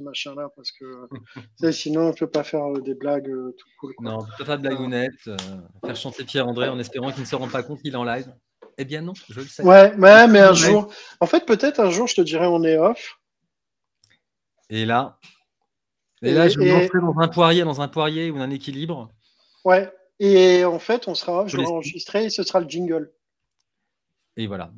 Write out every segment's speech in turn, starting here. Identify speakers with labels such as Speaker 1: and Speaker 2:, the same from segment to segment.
Speaker 1: machin là parce que sinon on peut pas faire euh, des blagues euh, tout cool.
Speaker 2: Non, on peut pas faire de blagounettes, faire chanter Pierre-André en espérant qu'il ne se rend pas compte qu'il est en live. Eh bien non, je le sais.
Speaker 1: Ouais, mais, mais un jour, en fait peut-être un jour je te dirais on est off.
Speaker 2: Et là, et, là je me lancerai dans un poirier, dans un poirier ou un équilibre.
Speaker 1: Ouais, et en fait on sera, je vais enregistrer et ce sera le jingle.
Speaker 2: Et voilà.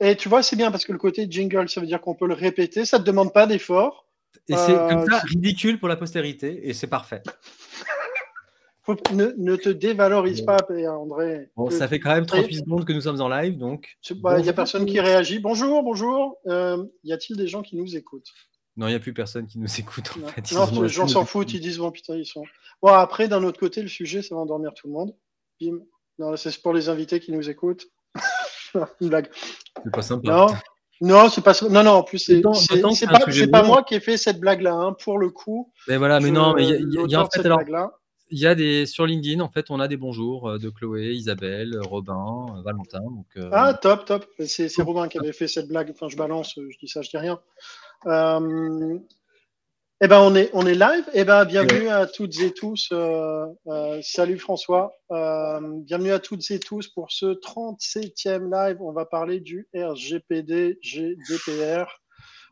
Speaker 1: Et tu vois, c'est bien parce que le côté jingle, ça veut dire qu'on peut le répéter, ça ne te demande pas d'effort.
Speaker 2: Et c'est comme ça euh, ridicule pour la postérité et c'est parfait.
Speaker 1: ne, te dévalorise pas, André.
Speaker 2: Bon, ça fait quand même 38 secondes que nous sommes en live, donc.
Speaker 1: Il n'y a personne qui réagit. Bonjour, bonjour. Euh, y a-t-il des gens qui nous écoutent?
Speaker 2: Non, il n'y a plus personne qui nous écoute.
Speaker 1: En fait. Non, les gens s'en foutent, ils disent bon putain, ils sont. Bon, après, d'un autre côté, le sujet, ça va endormir tout le monde. Bim. Non, c'est pour les invités qui nous écoutent. Une blague.
Speaker 2: C'est pas sympa.
Speaker 1: Non, non, c'est pas Non, non, en plus, c'est pas, moi qui ai fait cette blague-là, hein, pour le coup.
Speaker 2: Mais voilà, mais non, mais il y, a en fait alors. Il y a des sur LinkedIn, en fait, on a des bonjours euh, de Chloé, Isabelle, Robin, euh, Valentin. Donc,
Speaker 1: euh, Ah, top, top. C'est Robin qui avait fait cette blague. Enfin, je balance, je dis ça, je dis rien. Eh ben, on est, on est live. Eh ben, bienvenue à toutes et tous. Euh, euh, salut François. Euh, bienvenue à toutes et tous pour ce 37e live. On va parler du RGPD GDPR.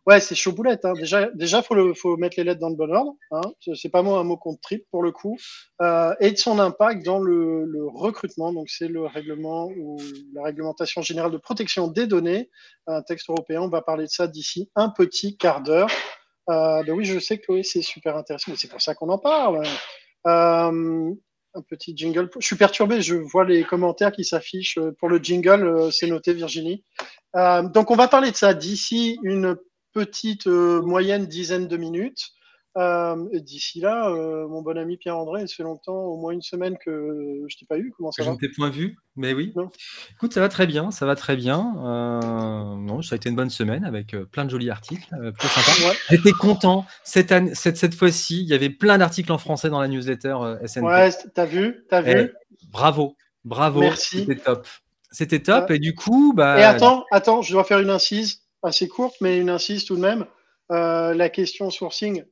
Speaker 1: Ouais, c'est chaud boulette. Hein. Déjà, déjà, faut le, faut mettre les lettres dans le bon ordre. Hein. C'est pas moi un mot contre trip pour le coup. et de son impact dans le, le recrutement. Donc, c'est le règlement ou la réglementation générale de protection des données. Un texte européen. On va parler de ça d'ici un petit quart d'heure. Euh, ben oui, je sais que c'est super intéressant, c'est pour ça qu'on en parle. Euh, un petit jingle. Je suis perturbé, je vois les commentaires qui s'affichent pour le jingle, euh, c'est noté Virginie. donc on va parler de ça d'ici une petite moyenne dizaine de minutes. Euh, d'ici là, euh, mon bon ami Pierre-André, ça fait longtemps, au moins une semaine que je t'ai pas eu. Comment ça va
Speaker 2: Je ne t'ai point vu, mais oui. Écoute, ça va très bien, ça va très bien. Euh, non, ça a été une bonne semaine avec plein de jolis articles, sympa. J'étais content. Cette, année, cette, cette fois-ci, il y avait plein d'articles en français dans la newsletter SNP.
Speaker 1: Ouais, t'as vu, t'as vu.
Speaker 2: Eh, bravo, bravo. Merci. C'était top. C'était top. Et du coup, bah.
Speaker 1: Et attends, attends, je dois faire une incise assez courte, mais une incise tout de même. la question sourcing,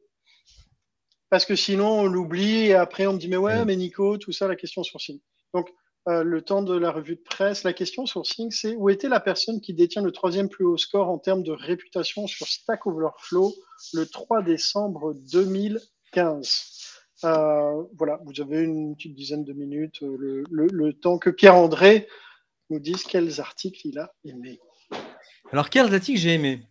Speaker 1: parce que sinon on l'oublie et après on me dit mais ouais, mais Nico, tout ça, la question sourcing. Donc euh, le temps de la revue de presse, la question sourcing, c'est où était la personne qui détient le troisième plus haut score en termes de réputation sur Stack Overflow le 3 décembre 2015 euh, Voilà, vous avez une petite dizaine de minutes, euh, le, temps que Pierre-André nous dise quels articles il a aimés.
Speaker 2: Alors, quels articles j'ai aimés?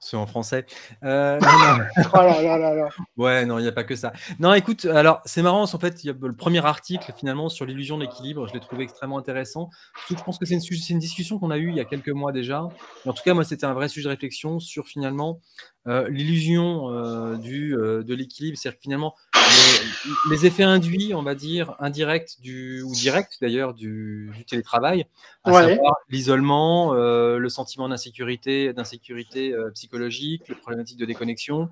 Speaker 2: Ceux en français. Euh,
Speaker 1: oh là là là là.
Speaker 2: Ouais, non, il n'y a pas que ça. Non, écoute, alors c'est marrant, en fait, il y a le premier article finalement sur l'illusion de l'équilibre, je l'ai trouvé extrêmement intéressant. je pense que c'est une, une, discussion qu'on a eue il y a quelques mois déjà. en tout cas, moi, c'était un vrai sujet de réflexion sur finalement l'illusion euh, du de l'équilibre, c'est-à-dire que finalement les, effets induits, on va dire, indirects du, ou directs d'ailleurs du, télétravail, à savoir l'isolement, euh, le sentiment d'insécurité, d'insécurité euh, psychologique, les problématiques de déconnexion,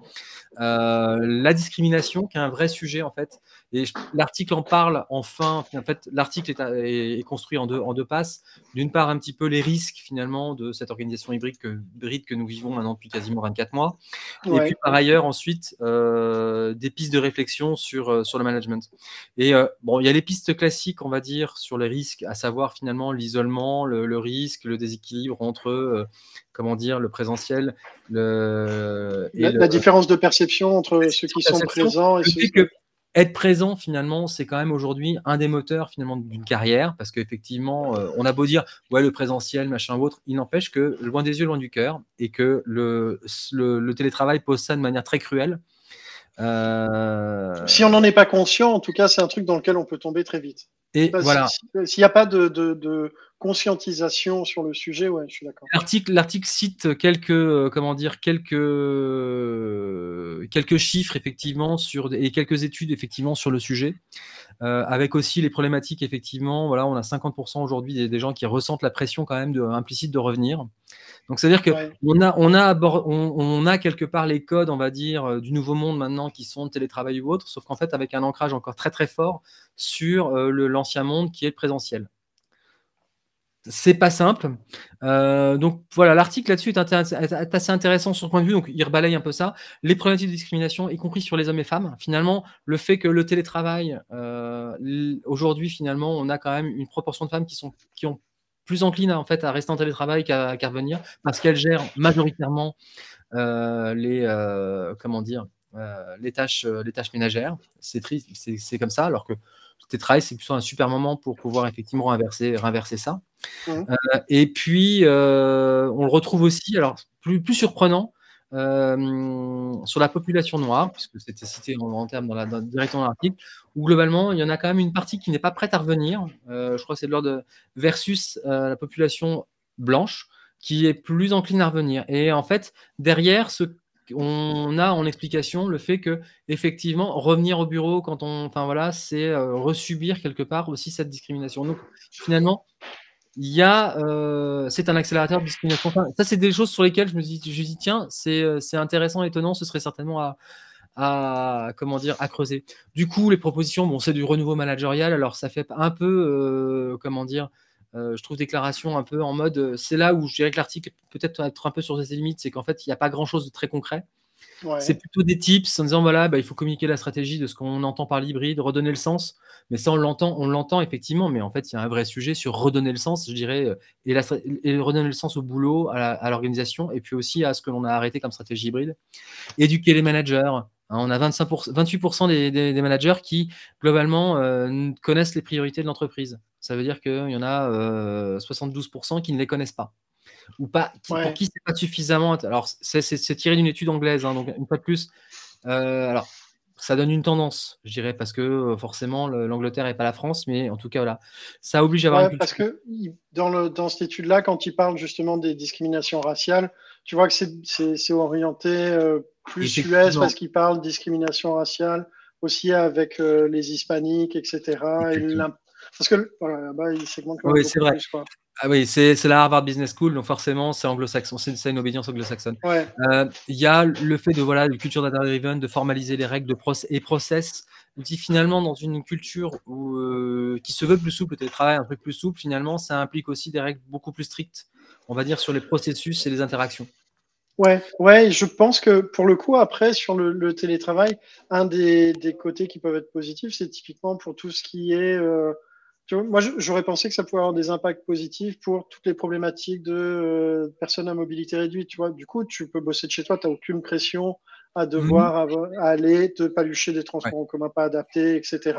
Speaker 2: euh, la discrimination, qui est un vrai sujet en fait. Et l'article en parle enfin. En fait, l'article est, construit en deux, en deux passes. D'une part, un petit peu les risques finalement de cette organisation hybride que, que nous vivons maintenant depuis quasiment 24 mois. Et puis par ailleurs, ensuite, des pistes de réflexion sur, euh, sur le management. Et euh, bon, il y a les pistes classiques, on va dire, sur les risques, à savoir finalement l'isolement, le, risque, le déséquilibre entre, euh, comment dire, le présentiel. Le,
Speaker 1: et la, différence de perception entre ceux qui sont présents et ceux qui
Speaker 2: être présent finalement c'est quand même aujourd'hui un des moteurs finalement d'une carrière parce qu'effectivement on a beau dire ouais le présentiel machin ou autre il n'empêche que loin des yeux loin du cœur et que le, le, le, télétravail pose ça de manière très cruelle
Speaker 1: euh, si on n'en est pas conscient, en tout cas, c'est un truc dans lequel on peut tomber très vite.
Speaker 2: Et voilà.
Speaker 1: S'il n'y a pas de, conscientisation sur le sujet, ouais, je suis d'accord.
Speaker 2: L'article, cite quelques, euh, comment dire, quelques, quelques chiffres effectivement sur et quelques études effectivement sur le sujet. Euh, avec aussi les problématiques, effectivement, voilà, on a 50% aujourd'hui des, gens qui ressentent la pression quand même de, implicite de revenir. Donc, c'est-à-dire qu'on a, on a, on, a quelque part les codes, on va dire, euh, du nouveau monde maintenant qui sont de télétravail ou autre, sauf qu'en fait, avec un ancrage encore très très fort sur euh, l'ancien monde qui est le présentiel. C'est pas simple. Euh, donc voilà, l'article là-dessus est, assez intéressant sur ce point de vue. Donc il rebalaye un peu ça. Les problématiques de discrimination, y compris sur les hommes et femmes. Finalement, le fait que le télétravail, euh, aujourd'hui, finalement, on a quand même une proportion de femmes qui sont qui ont plus encline en fait à rester en télétravail qu'à revenir parce qu'elles gèrent majoritairement euh, les comment dire les tâches les tâches ménagères. C'est triste, c'est comme ça. Alors que télétravail, c'est plutôt un super moment pour pouvoir effectivement inverser, renverser ça. Euh, et puis, euh, on le retrouve aussi, alors plus, plus surprenant, euh, sur la population noire, puisque c'était cité en, termes dans la, directement dans l'article, où globalement, il y en a quand même une partie qui n'est pas prête à revenir. je crois que c'est de l'ordre versus la population blanche, qui est plus encline à revenir. Et en fait, derrière, ce on a en explication le fait que effectivement revenir au bureau quand on, enfin voilà, c'est euh, resubir quelque part aussi cette discrimination. Donc finalement, il y a, euh, c'est un accélérateur de discrimination. ça, c'est des choses sur lesquelles je me dis, je dis tiens, c'est, euh, c'est intéressant, étonnant, ce serait certainement à, à, comment dire, à creuser. Du coup, les propositions, bon, c'est du renouveau managérial, alors ça fait un peu, comment dire, euh, je trouve déclaration un peu en mode, euh, c'est là où je dirais que l'article peut-être être un peu sur ses limites, c'est qu'en fait, il n'y a pas grand-chose de très concret. C'est plutôt des tips en disant voilà, bah, il faut communiquer la stratégie de ce qu'on entend par l'hybride, redonner le sens. Mais ça, on l'entend, on l'entend effectivement. Mais en fait, il y a un vrai sujet sur redonner le sens, je dirais, et, la, et redonner le sens au boulot, à l'organisation, et puis aussi à ce que l'on a arrêté comme stratégie hybride. Éduquer les managers, on a 28% des, managers qui, globalement, euh, connaissent les priorités de l'entreprise. Ça veut dire qu'il y en a 72% euh, qui ne les connaissent pas. Ou pas, pour qui c'est pas suffisamment. Alors, c'est tiré d'une étude anglaise, hein, donc une fois de plus. Euh, alors, ça donne une tendance, je dirais, parce que forcément, l'Angleterre n'est pas la France, mais en tout cas, voilà, ça oblige à avoir
Speaker 1: une Parce que dans, dans cette étude-là, quand il parle justement des discriminations raciales, tu vois que c'est orienté plus US parce qu'il parle de discrimination raciale, aussi avec euh, les hispaniques, etc. parce que voilà, là-bas, ils segmentent
Speaker 2: Oui, c'est vrai. Ah oui, c'est la Harvard Business School, donc forcément, c'est anglo-saxon, c'est une obédience anglo-saxonne. Euh, il y a le fait de voilà, une culture data-driven, de formaliser les règles de process et process. dit finalement, dans une culture où, euh, qui se veut plus souple, le télétravail un peu plus souple, finalement, ça implique aussi des règles beaucoup plus strictes, on va dire, sur les processus et les interactions.
Speaker 1: Ouais, ouais, je pense que pour le coup, après, sur le, télétravail, un des, côtés qui peuvent être positifs, c'est typiquement pour tout ce qui est. Euh, moi, j'aurais pensé que ça pouvait avoir des impacts positifs pour toutes les problématiques de euh, personnes à mobilité réduite. Tu vois, du coup, tu peux bosser de chez toi, tu n'as aucune pression à devoir mmh. aller te palucher des transports en commun pas adaptés, etc.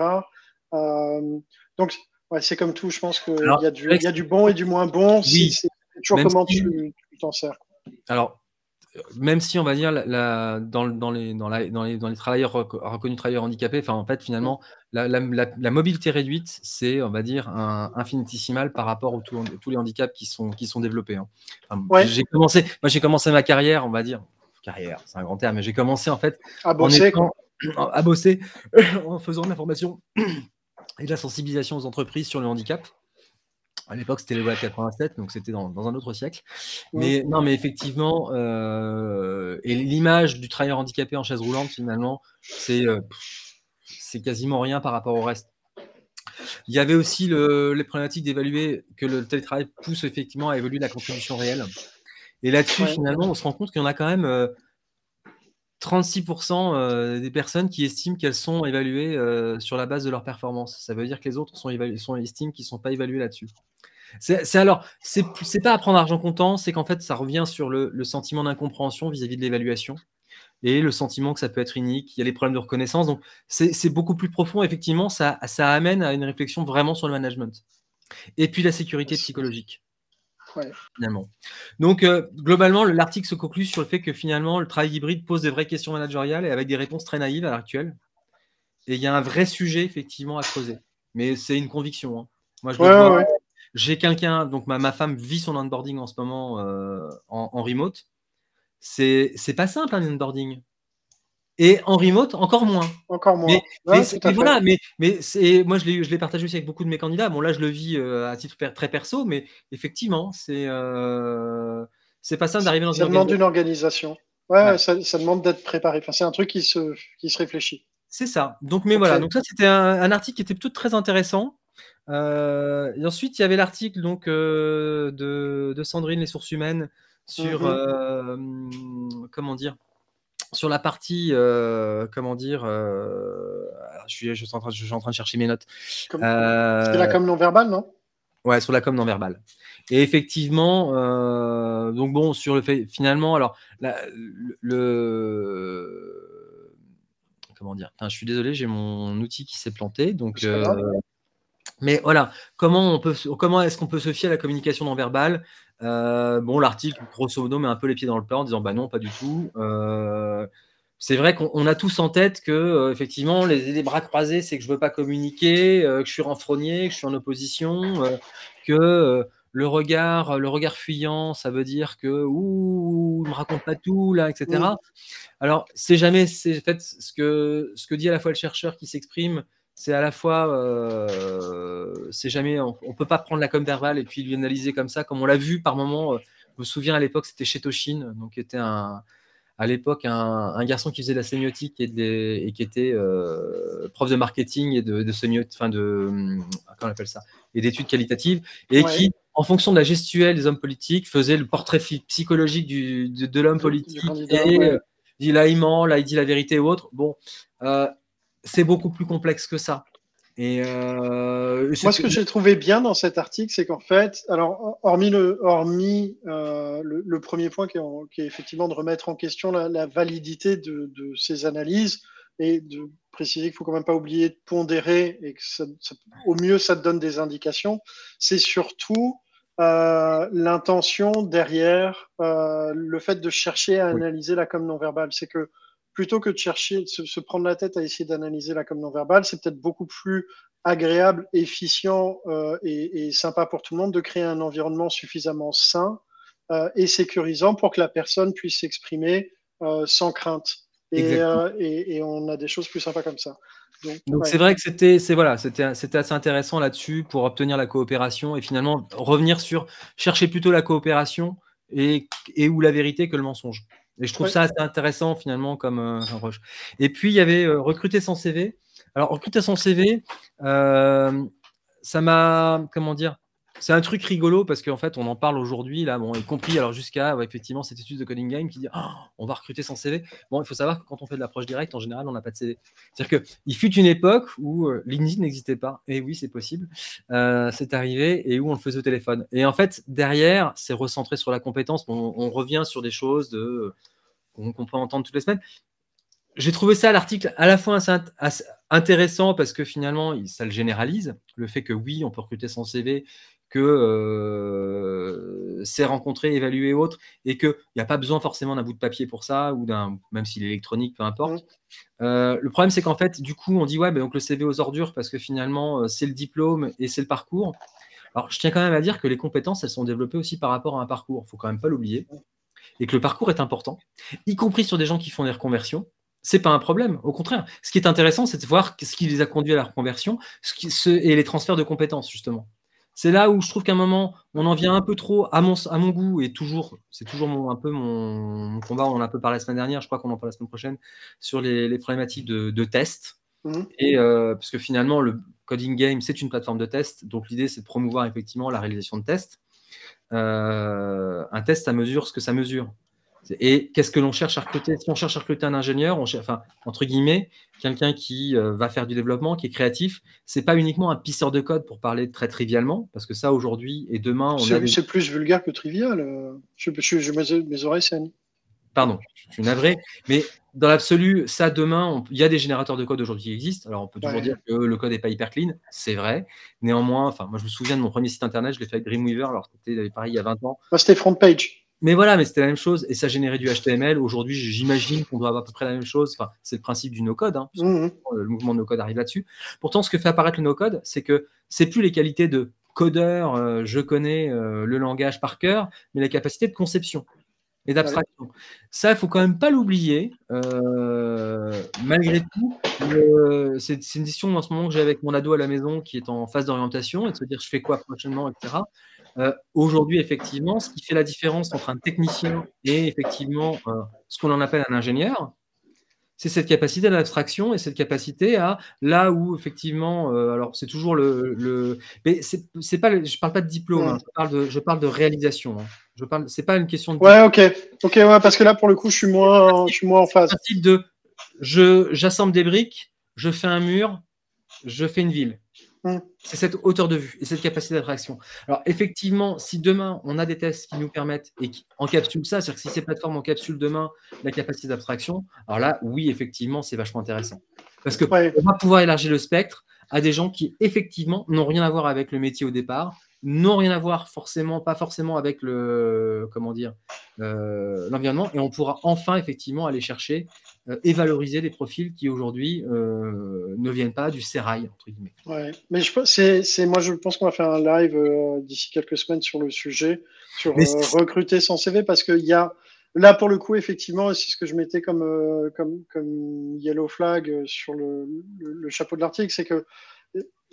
Speaker 1: Euh, donc, ouais, c'est comme tout. Je pense qu'il y, a du, y a du bon et du moins bon. Oui. C'est toujours comment tu t'en sers.
Speaker 2: Alors, même si on va dire la, dans, dans, les, dans, les, dans, les, travailleurs reconnus travailleurs handicapés, enfin en fait finalement la, la mobilité réduite c'est on va dire un infinitésimal par rapport à tous les handicaps qui sont, qui sont développés. Hein. J'ai commencé, moi j'ai commencé ma carrière, on va dire carrière, c'est un grand terme, mais j'ai commencé en fait
Speaker 1: à bosser,
Speaker 2: en, à bosser en faisant de la formation et de la sensibilisation aux entreprises sur le handicap. À l'époque, c'était les lois 87, donc c'était dans, un autre siècle. Mais non, mais effectivement, euh, et l'image du travailleur handicapé en chaise roulante, finalement, c'est euh, c'est quasiment rien par rapport au reste. Il y avait aussi les problématiques d'évaluer que le télétravail pousse effectivement à évoluer la contribution réelle. Et là-dessus, finalement, on se rend compte qu'il y en a quand même euh, 36% euh, des personnes qui estiment qu'elles sont évaluées euh, sur la base de leur performance. Ça veut dire que les autres sont, sont estiment qu'ils ne sont pas évalués là-dessus. C'est alors, c'est pas à prendre argent comptant, c'est qu'en fait, ça revient sur le, sentiment d'incompréhension vis-à-vis de l'évaluation et le sentiment que ça peut être unique. Il y a les problèmes de reconnaissance. Donc, c'est beaucoup plus profond. Effectivement, ça, ça amène à une réflexion vraiment sur le management. Et puis la sécurité psychologique. Finalement. Donc, euh, globalement, l'article se conclut sur le fait que finalement, le travail hybride pose des vraies questions managériales et avec des réponses très naïves à l'heure actuelle. Et il y a un vrai sujet, effectivement, à creuser. Mais c'est une conviction. Hein. Moi, je J'ai quelqu'un, donc ma, ma, femme vit son onboarding en ce moment euh, en, en, remote. C'est pas simple un onboarding. Et en remote, encore moins.
Speaker 1: Encore moins.
Speaker 2: Mais, voilà, mais, mais moi, je l'ai partagé aussi avec beaucoup de mes candidats. Bon, là, je le vis euh, à titre très perso, mais effectivement, c'est euh, c'est pas simple d'arriver dans
Speaker 1: ça une demande une organisation. Ouais, Ça, demande d'être préparé. Enfin, c'est un truc qui se, qui se réfléchit.
Speaker 2: C'est ça. Donc, mais voilà. Donc, ça, c'était un, article qui était plutôt très intéressant. et ensuite, il y avait l'article donc de, de, Sandrine, les sources humaines, sur mm-hmm. comment dire sur la partie, comment dire, je, suis, je, suis en train, je, suis en train, de chercher mes notes.
Speaker 1: C'est la com non verbale, non?
Speaker 2: Ouais, sur la com non verbale. Et effectivement, euh, donc bon, sur le fait, finalement, alors, le, comment dire? Je suis désolé, j'ai mon outil qui s'est planté. Donc, euh, mais voilà, comment on peut, comment est-ce qu'on peut se fier à la communication non verbale? Euh, Bon, l'article, grosso modo, met un peu les pieds dans le plat en disant, bah non, pas du tout. c'est vrai qu'on a tous en tête que effectivement les, bras croisés, c'est que je veux pas communiquer, que je suis renfrogné, que je suis en opposition, que le regard, le regard fuyant, ça veut dire que ouh, me raconte pas tout là, etc. Alors c'est jamais, c'est fait ce que ce que dit à la fois le chercheur qui s'exprime, c'est à la fois, euh, c'est jamais, on, ne peut pas prendre la com verbale et puis l'analyser comme ça, comme on l'a vu par moment. Euh, je me souviens à l'époque, c'était chez Toshin, donc qui était un à l'époque un, garçon qui faisait de la sémiotique et, qui était euh, prof de marketing et de, de sémiotique, enfin de comment on appelle ça, et d'études qualitatives, et qui en fonction de la gestuelle des hommes politiques, faisait le portrait psychologique de, l'homme politique. et euh, dit là, il ment, là, il dit la vérité ou autre. Bon, c'est beaucoup plus complexe que ça. Et
Speaker 1: euh, Moi, ce que j'ai trouvé bien dans cet article, c'est qu'en fait, alors, hormis le, hormis, le, premier point qui est, effectivement de remettre en question la, validité de, ces analyses et de préciser qu'il ne faut quand même pas oublier de pondérer et que au mieux, ça te donne des indications, c'est surtout euh, l'intention derrière euh, le fait de chercher à analyser la com non verbale. C'est que plutôt que de chercher, de se, prendre la tête à essayer d'analyser la com non verbale, c'est peut-être beaucoup plus agréable, efficient euh, et, sympa pour tout le monde de créer un environnement suffisamment sain et sécurisant pour que la personne puisse s'exprimer sans crainte. Et, et, on a des choses plus sympas comme ça.
Speaker 2: Donc c'est vrai que c'était voilà, c'était assez intéressant là-dessus pour obtenir la coopération et finalement revenir sur chercher plutôt la coopération et, et ou la vérité que le mensonge. Et je trouve ça assez intéressant finalement comme euh, approche. Et puis il y avait euh, recruter sans CV. Alors recruter sans CV, euh, ça m'a comment dire c'est un truc rigolo parce qu'en fait, on en parle aujourd'hui, là, bon, y compris alors jusqu'à effectivement cette étude de Coding Game qui dit oh, on va recruter sans CV. Bon, il faut savoir que quand on fait de l'approche directe, en général, on n'a pas de CV. C'est-à-dire qu'il fut une époque où euh, LinkedIn n'existait pas. Et oui, c'est possible. Euh, c'est arrivé et où on le faisait au téléphone. Et en fait, derrière, c'est recentré sur la compétence. On, revient sur des choses de, qu'on peut entendre toutes les semaines j'ai trouvé ça l'article à la fois intéressant parce que finalement, ça le généralise. Le fait que oui, on peut recruter sans CV, que euh, c'est rencontré, évalué autre, et qu'il n'y a pas besoin forcément d'un bout de papier pour ça, ou d'un, même s'il est électronique, peu importe. Euh, le problème, c'est qu'en fait, du coup, on dit ouais, donc le CV aux ordures parce que finalement, euh, c'est le diplôme et c'est le parcours. Alors, je tiens quand même à dire que les compétences, elles sont développées aussi par rapport à un parcours. Il faut quand même pas l'oublier. Et que le parcours est important, y compris sur des gens qui font des reconversions. C'est pas un problème, au contraire. Ce qui est intéressant, c'est de voir ce qui les a conduits à la reconversion ce qui, et les transferts de compétences, justement. C'est là où je trouve qu'à un moment, on en vient un peu trop à mon, à mon goût, et toujours, c'est toujours un peu mon, combat, on en a un peu parlé la semaine dernière, je crois qu'on en parle la semaine prochaine, sur les, problématiques de, de test. Mmh. Et euh, parce que finalement, le Coding Game, c'est une plateforme de test, donc l'idée, c'est de promouvoir effectivement la réalisation de tests. Euh, un test, ça mesure ce que ça mesure. Et qu'est-ce que l'on cherche à recruter? Si on cherche à recruter un ingénieur, on cherche, enfin, entre guillemets, quelqu'un qui euh, va faire du développement, qui est créatif, c'est pas uniquement un pisseur de code pour parler très trivialement, parce que ça aujourd'hui et demain, on
Speaker 1: C'est plus vulgaire que trivial. Euh. Je, je, je, mes oreilles saignent.
Speaker 2: Pardon, je suis navré, mais dans l'absolu, ça demain, il y a des générateurs de code aujourd'hui qui existent. Alors on peut toujours dire que le code n'est pas hyper clean, c'est vrai. Néanmoins, enfin, moi je me souviens de mon premier site internet, je l'ai fait avec Dreamweaver, alors c'était pareil il y a 20 ans.
Speaker 1: c'était front page.
Speaker 2: Mais voilà, mais c'était la même chose et ça générait du HTML. Aujourd'hui, j'imagine qu'on doit avoir à peu près la même chose. Enfin, c'est le principe du no-code. Hein, mmh Le mouvement de no-code arrive là-dessus. Pourtant, ce que fait apparaître le no-code, c'est que c'est plus les qualités de codeur, euh, je connais euh, le langage par cœur, mais la capacité de conception et d'abstraction. Ça, il faut quand même pas l'oublier. Euh, malgré tout, c'est une décision en ce moment que j'ai avec mon ado à la maison qui est en phase d'orientation et de se dire je fais quoi prochainement, etc. Euh, aujourd'hui, effectivement, ce qui fait la différence entre un technicien et effectivement euh, ce qu'on en appelle un ingénieur, c'est cette capacité à l'abstraction et cette capacité à là où effectivement, euh, alors c'est toujours le, le mais c'est pas, je parle pas de diplôme, hein, je parle de, je parle de réalisation. Hein. Je parle, c'est pas une question de.
Speaker 1: Ouais, ok, ok, ouais, parce que là pour le coup, je suis moins, je suis moins en phase.
Speaker 2: Principe de, je, j'assemble des briques, je fais un mur, je fais une ville. Mm. C'est cette hauteur de vue et cette capacité d'attraction. Alors, effectivement, si demain, on a des tests qui nous permettent et qui encapsulent ça, c'est-à-dire que si ces plateformes encapsulent demain la capacité d'abstraction, alors là, oui, effectivement, c'est vachement intéressant. Parce qu'on va pouvoir élargir le spectre à des gens qui, effectivement, n'ont rien à voir avec le métier au départ, n'ont rien à voir forcément, pas forcément avec le, comment dire, euh, l'environnement, et on pourra enfin effectivement aller chercher et valoriser des profils qui aujourd'hui euh, ne viennent pas du sérail entre guillemets.
Speaker 1: Ouais, mais je c'est, c'est moi je pense qu'on va faire un live d'ici quelques semaines sur le sujet, sur recruter sans CV, parce qu'il y a Là, pour le coup, effectivement, c'est ce que je mettais comme, comme, comme yellow flag sur le, le chapeau de l'article, c'est que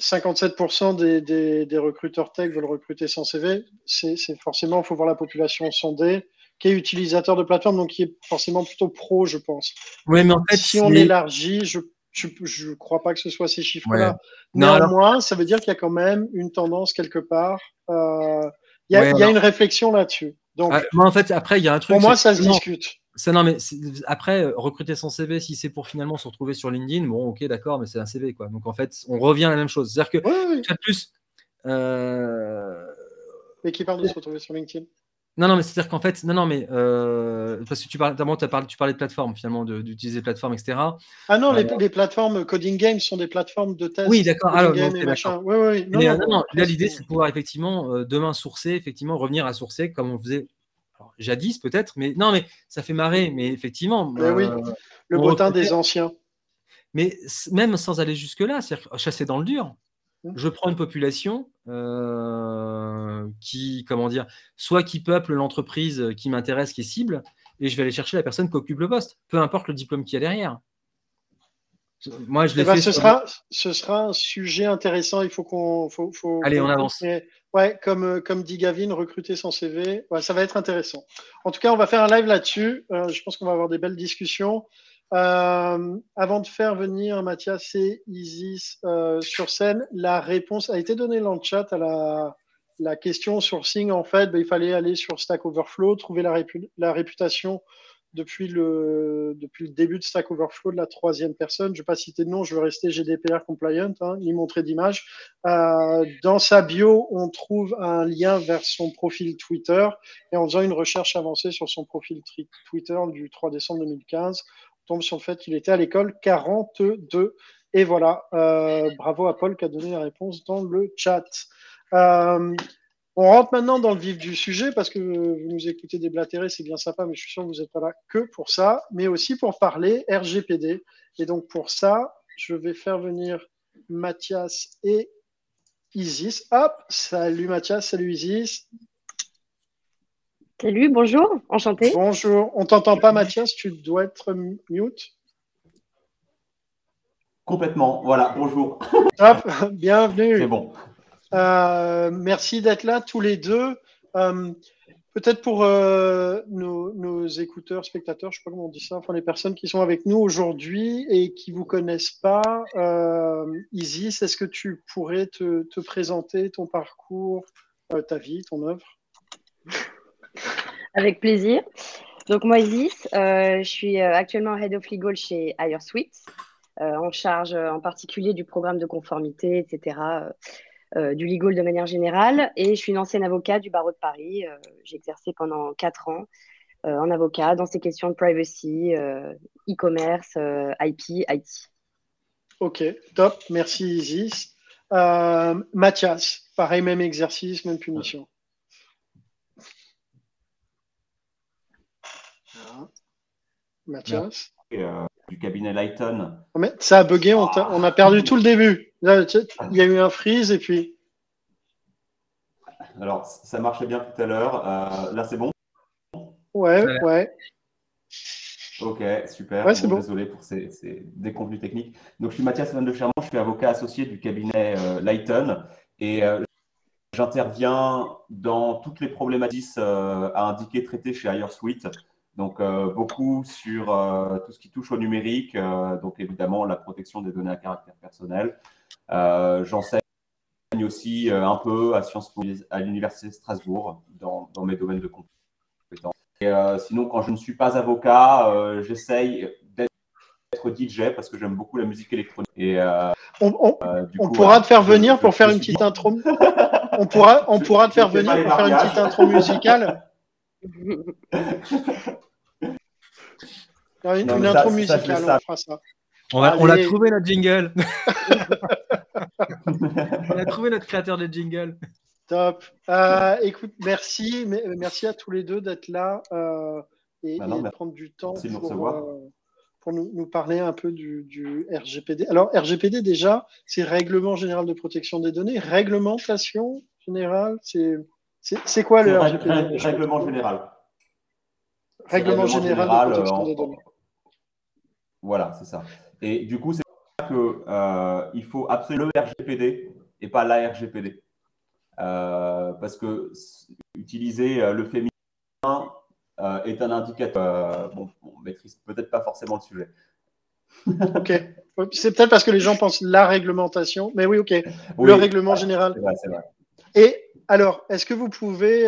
Speaker 1: 57% des, des, recruteurs tech veulent recruter sans CV. C'est forcément, il faut voir la population sondée, qui est utilisateur de plateforme, donc qui est forcément plutôt pro, je pense.
Speaker 2: Oui, mais en fait,
Speaker 1: si on élargit, je ne crois pas que ce soit ces chiffres-là. Néanmoins, ça veut dire qu'il y a quand même une tendance quelque part. Euh, il y, a une réflexion là-dessus. Donc,
Speaker 2: ah, en fait, après, il y a un truc.
Speaker 1: Pour moi, ça se discute
Speaker 2: non, mais après, euh, recruter son CV, si c'est pour finalement se retrouver sur LinkedIn, bon, ok, d'accord, mais c'est un CV, quoi. Donc en fait, on revient à la même chose. C'est-à-dire que, plus.
Speaker 1: Euh... Mais qui parle de se retrouver sur LinkedIn
Speaker 2: non, non, mais c'est-à-dire qu'en fait, non, non, mais euh, parce que tu parlais, as parlé, tu parlais de plateformes finalement, d'utiliser plateformes, etc.
Speaker 1: Ah non, les, euh, plateformes Coding Games sont des plateformes de test.
Speaker 2: Oui, d'accord. Alors, oui, oui, non, non, là, l'idée, c'est de pouvoir effectivement demain sourcer, effectivement revenir à sourcer comme on faisait jadis peut-être, mais non, mais ça fait marrer, mais effectivement.
Speaker 1: oui, euh, le botin des anciens.
Speaker 2: Mais même sans aller jusque-là, c'est-à-dire chasser dans le dur. Je prends une population euh, qui, comment dire, soit qui peuple l'entreprise qui m'intéresse, qui est cible, et je vais aller chercher la personne qui occupe le poste, peu importe le diplôme qu'il y a derrière.
Speaker 1: Moi, je l'ai eh ben, fait. Ce, sera, ce sera un sujet intéressant. Il faut qu'on. Faut,
Speaker 2: Allez, on avance.
Speaker 1: Ouais, comme, euh, comme dit Gavin, recruter son CV, ouais, ça va être intéressant. En tout cas, on va faire un live là-dessus. Euh, je pense qu'on va avoir des belles discussions. Euh, avant de faire venir Mathias et Isis sur scène, la réponse a été donnée dans le chat à la, la question sourcing. En fait, ben, il fallait aller sur Stack Overflow, trouver la, réputation depuis le, début de Stack Overflow de la troisième personne. Je ne vais pas citer de nom, je veux rester GDPR compliant, hein, ni montrer d'image. Euh, dans sa bio, on trouve un lien vers son profil Twitter et en faisant une recherche avancée sur son profil Twitter du 3 décembre 2015, on tombe sur le fait qu'il était à l'école 42. Et voilà, euh, bravo à Paul qui a donné la réponse dans le chat. Euh, on rentre maintenant dans le vif du sujet parce que vous nous écoutez déblatérer, c'est bien sympa, mais je suis sûr que vous n'êtes pas là que pour ça, mais aussi pour parler RGPD. Et donc pour ça, je vais faire venir Mathias et Isis. Hop, salut Mathias, salut Isis.
Speaker 3: Salut, bonjour, enchanté.
Speaker 1: Bonjour, on t'entend pas Mathias, tu dois être mute.
Speaker 4: Complètement, voilà, bonjour.
Speaker 1: Hop, bienvenue.
Speaker 4: C'est bon.
Speaker 1: Euh, merci d'être là tous les deux. Euh, peut-être pour euh, nos, écouteurs, spectateurs, je ne sais pas comment on dit ça, enfin les personnes qui sont avec nous aujourd'hui et qui ne vous connaissent pas, Isis, est-ce que tu pourrais te, te présenter ton parcours, ta vie, ton œuvre?
Speaker 3: Avec plaisir. Donc moi, Isis, je suis actuellement Head of Legal chez HireSuite, en charge en particulier du programme de conformité, etc. Euh, du legal de manière générale. Et je suis une ancienne avocate du barreau de Paris. Euh, j'ai exercé pendant quatre ans euh, en avocat dans ces questions de privacy, e-commerce, IP, IT.
Speaker 1: Ok, top. Merci Isis. Mathias, pareil, même exercice, même punition. Mathias
Speaker 4: du cabinet Lighton.
Speaker 1: ça a bugué, on, on, a perdu tout le début. il y a eu un freeze et puis.
Speaker 4: Alors, ça marchait bien tout à l'heure. Euh, là, c'est bon?
Speaker 1: Ouais, ouais.
Speaker 4: Ok, super. Désolé pour ces, déconvenus techniques. Donc, je suis Mathias Van de Chermont, je suis avocat associé du cabinet euh, Lighton et euh, j'interviens dans toutes les problématiques à indiquer traitées chez HireSuite Donc, beaucoup sur tout ce qui touche au numérique, donc évidemment la protection des données à caractère personnel. J'enseigne aussi un peu à Sciences Po, à l'Université de Strasbourg, dans, dans, mes domaines de compétences. Et, sinon, quand je ne suis pas avocat, j'essaye d'être DJ parce que j'aime beaucoup la musique électronique. Et,
Speaker 1: on, on pourra te faire venir pour faire une petite intro. on pourra, on pourra te faire venir pour faire une petite intro musicale. une, intro musicale, on fera ça.
Speaker 2: On, a trouvé notre jingle. on a trouvé notre créateur de jingle.
Speaker 1: Top. Euh, écoute, merci, merci à tous les deux d'être là euh, et, bah de prendre du temps pour, euh, pour nous, nous, parler un peu du, du, RGPD. Alors, RGPD, déjà, c'est Règlement général de protection des données. Réglementation générale, c'est quoi le RGPD
Speaker 4: Règlement général.
Speaker 1: Règlement général, de protection des données.
Speaker 4: Voilà, c'est ça. Et du coup, c'est qu'il euh, il faut absolument le RGPD et pas la RGPD. Euh, parce que utiliser euh, le féminin est un indicateur. bon, on maîtrise peut-être pas forcément le sujet.
Speaker 1: ok. C'est peut-être parce que les gens pensent la réglementation, mais oui, ok. le règlement général. C'est vrai, c'est vrai. Et alors, est-ce que vous pouvez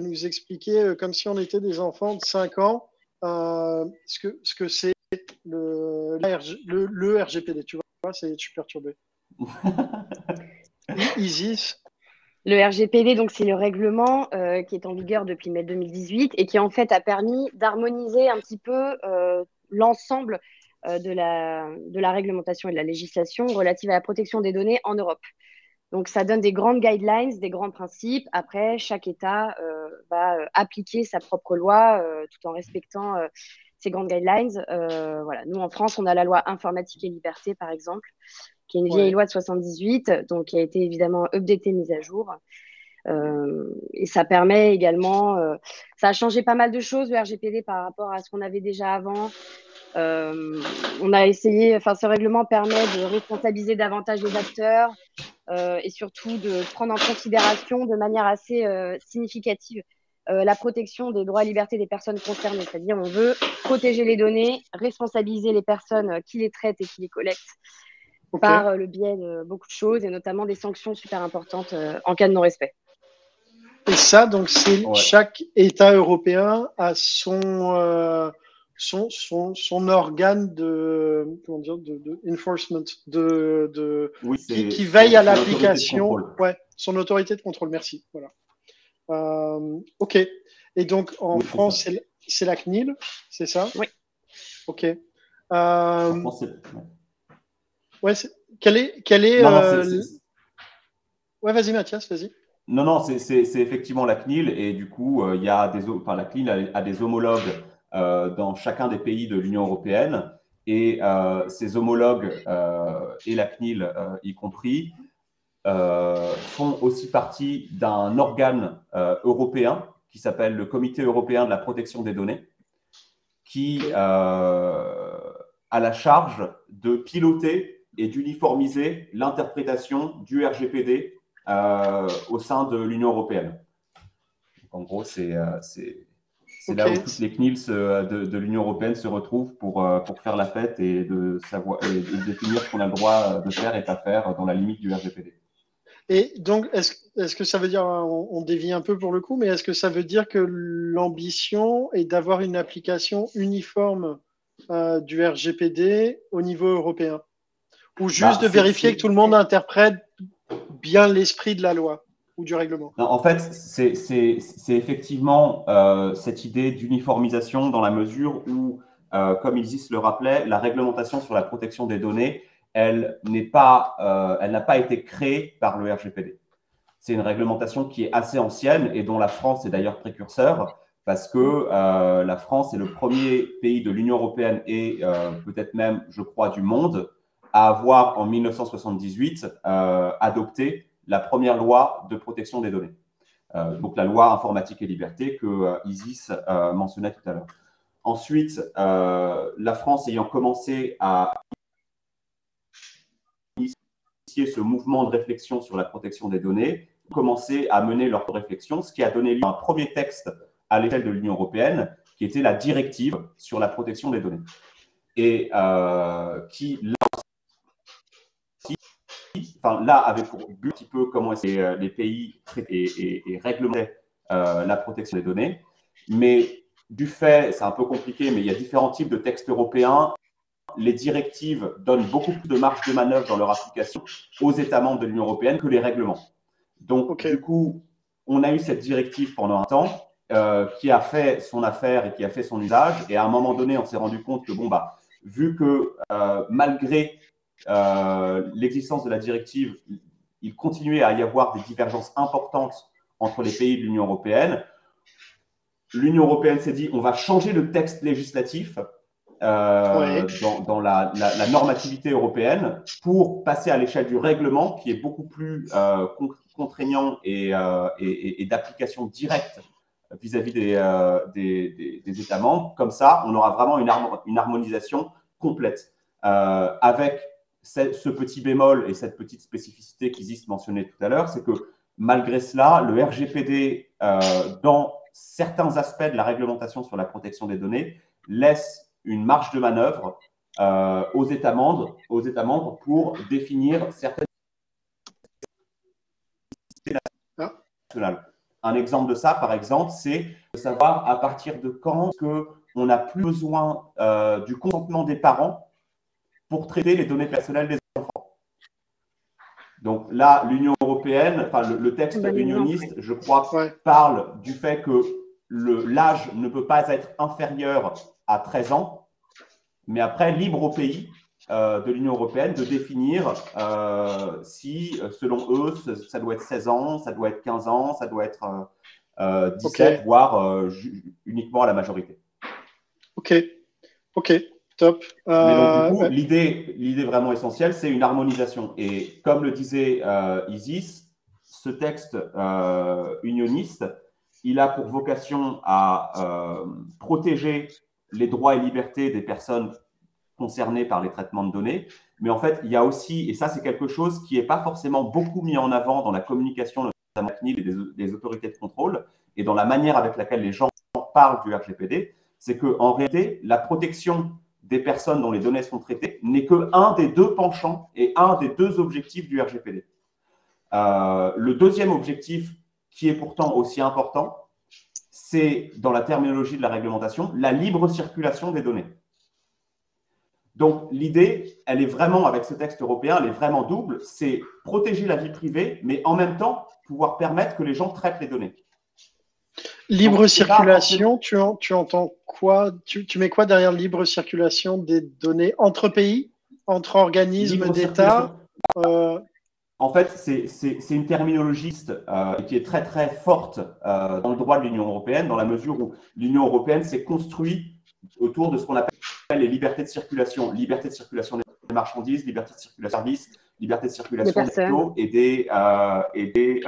Speaker 1: nous expliquer, comme si on était des enfants de 5 ans, ce que ce que c'est le, le, RGPD, tu vois, c'est, je suis perturbé. Isis
Speaker 3: Le RGPD, donc c'est le règlement euh, qui est en vigueur depuis mai 2018 et qui en fait a permis d'harmoniser un petit peu euh, l'ensemble euh, de, la, de la réglementation et de la législation relative à la protection des données en Europe. Donc ça donne des grandes guidelines, des grands principes. Après, chaque État va appliquer sa propre loi tout en respectant ces grandes guidelines. Euh, voilà. Nous, en France, on a la loi informatique et liberté, par exemple, qui est une vieille loi de 78, donc qui a été évidemment updatée, mise à jour. Euh, et ça permet également, euh, ça a changé pas mal de choses le RGPD par rapport à ce qu'on avait déjà avant. on a essayé, enfin, ce règlement permet de responsabiliser davantage les acteurs et surtout de prendre en considération de manière assez significative euh, la protection des droits et libertés des personnes concernées. C'est-à-dire, on veut protéger les données, responsabiliser les personnes qui les traitent et qui les collectent par euh, le biais de beaucoup de choses et notamment des sanctions super importantes euh, en cas de non-respect.
Speaker 1: Et ça, donc, c'est chaque État européen a son, son, son, son, organe de, comment dire, de, de enforcement, de, de qui, qui, veille à l'application. Ouais, son autorité de contrôle. Merci. Voilà. Euh, ok. Et donc, en France, c'est la CNIL, c'est ça?
Speaker 3: Oui.
Speaker 1: Ok. Euh, ouais, quel est. Quel est, euh, Ouais, vas-y, Mathias, vas-y.
Speaker 4: Non, non, c'est effectivement la CNIL et du coup, il y a des, enfin, la CNIL a, des homologues dans chacun des pays de l'Union européenne et ces homologues et la CNIL y compris euh, font aussi partie d'un organe euh, européen qui s'appelle le Comité européen de la protection des données, qui euh, a la charge de piloter et d'uniformiser l'interprétation du RGPD au sein de l'Union européenne. en gros, c'est là où toutes les CNILs de, de l'Union européenne se retrouvent pour, pour faire la fête et de, savoir, et de définir ce qu'on a le droit de faire et pas faire dans la limite du RGPD.
Speaker 1: Et donc, est-ce que ça veut dire, on, dévie un peu pour le coup, mais est-ce que ça veut dire que l'ambition est d'avoir une application uniforme euh, du RGPD au niveau européen? Ou juste bah, de vérifier que tout le monde interprète bien l'esprit de la loi ou du règlement?
Speaker 4: En fait, c'est effectivement euh, cette idée d'uniformisation dans la mesure où, euh, comme Isis le rappelait, la réglementation sur la protection des données elle n'est pas, euh, n'a pas été créée par le RGPD. C'est une réglementation qui est assez ancienne et dont la France est d'ailleurs précurseur parce que euh, la France est le premier pays de l'Union européenne et euh, peut-être même, je crois, du monde à avoir en 1978 adopté la première loi de protection des données. donc la loi informatique et liberté que Isis mentionnait tout à l'heure. Ensuite, la France ayant commencé à ce mouvement de réflexion sur la protection des données, commencer à mener leur réflexion, ce qui a donné lieu à un premier texte à l'échelle de l'Union européenne, qui était la directive sur la protection des données. Et qui, là avait pour but un petit peu comment les pays et, et, réglementaient la protection des données. Mais du fait, c'est un peu compliqué, mais il y a différents types de textes européens. Les directives donnent beaucoup plus de marge de manœuvre dans leur application aux États membres de l'Union européenne que les règlements. Donc, du coup, on a eu cette directive pendant un temps euh, qui a fait son affaire et qui a fait son usage. Et à un moment donné, on s'est rendu compte que, bon, bah, vu que euh, malgré euh, l'existence de la directive, il continuait à y avoir des divergences importantes entre les pays de l'Union européenne, l'Union européenne s'est dit on va changer le texte législatif euh, dans, la, normativité européenne pour passer à l'échelle du règlement qui est beaucoup plus euh, contraignant euh, et, et, d'application directe vis-à-vis des, des, États membres. Comme ça, on aura vraiment une, une harmonisation complète avec ce petit bémol et cette petite spécificité qu'Isis mentionnait tout à l'heure, c'est que malgré cela, le RGPD dans certains aspects de la réglementation sur la protection des données laissent une marge de manœuvre euh, aux, États membres, aux États membres pour définir certaines nationales. Un exemple de ça, par exemple, c'est de savoir à partir de quand que on n'a plus besoin euh, du consentement des parents pour traiter les données personnelles des enfants. Donc là, l'Union européenne, enfin le, texte unioniste, je crois, parle du fait que l'âge ne peut pas être inférieur à 13 ans, mais après, libre au pays euh, de l'Union européenne de définir euh, si, selon eux, ça doit être 16 ans, ça doit être 15 ans, ça doit être 17, euh, voire uniquement à la majorité.
Speaker 1: Ok, ok. Top.
Speaker 4: l'idée, l'idée vraiment essentielle, c'est une harmonisation. Et comme le disait Isis, ce texte unioniste, il a pour vocation à euh, protéger les droits et libertés des personnes concernées par les traitements de données. Mais en fait, il y a aussi, et ça c'est quelque chose qui n'est pas forcément beaucoup mis en avant dans la communication notamment CNIL et des, autorités de contrôle, et dans la manière avec laquelle les gens parlent du RGPD, c'est qu'en réalité, la protection des personnes dont les données sont traitées n'est que un des deux penchants et un des deux objectifs du RGPD. Euh, le deuxième objectif qui est pourtant aussi important, c'est, dans la terminologie de la réglementation, la libre circulation des données. Donc, l'idée, elle est vraiment, avec ce texte européen, elle est vraiment double. C'est protéger la vie privée, mais en même temps, pouvoir permettre que les gens traitent les données.
Speaker 1: Libre circulation, tu, tu, entends quoi tu, tu, mets quoi derrière libre circulation des données entre pays, entre organismes d'État euh,
Speaker 4: en fait, c'est une terminologie euh, qui est très très forte euh, dans le droit de l'Union européenne, dans la mesure où l'Union européenne s'est construite autour de ce qu'on appelle les libertés de circulation. Liberté de circulation des marchandises, liberté de circulation des services, liberté de circulation des capitaux et des, euh, et des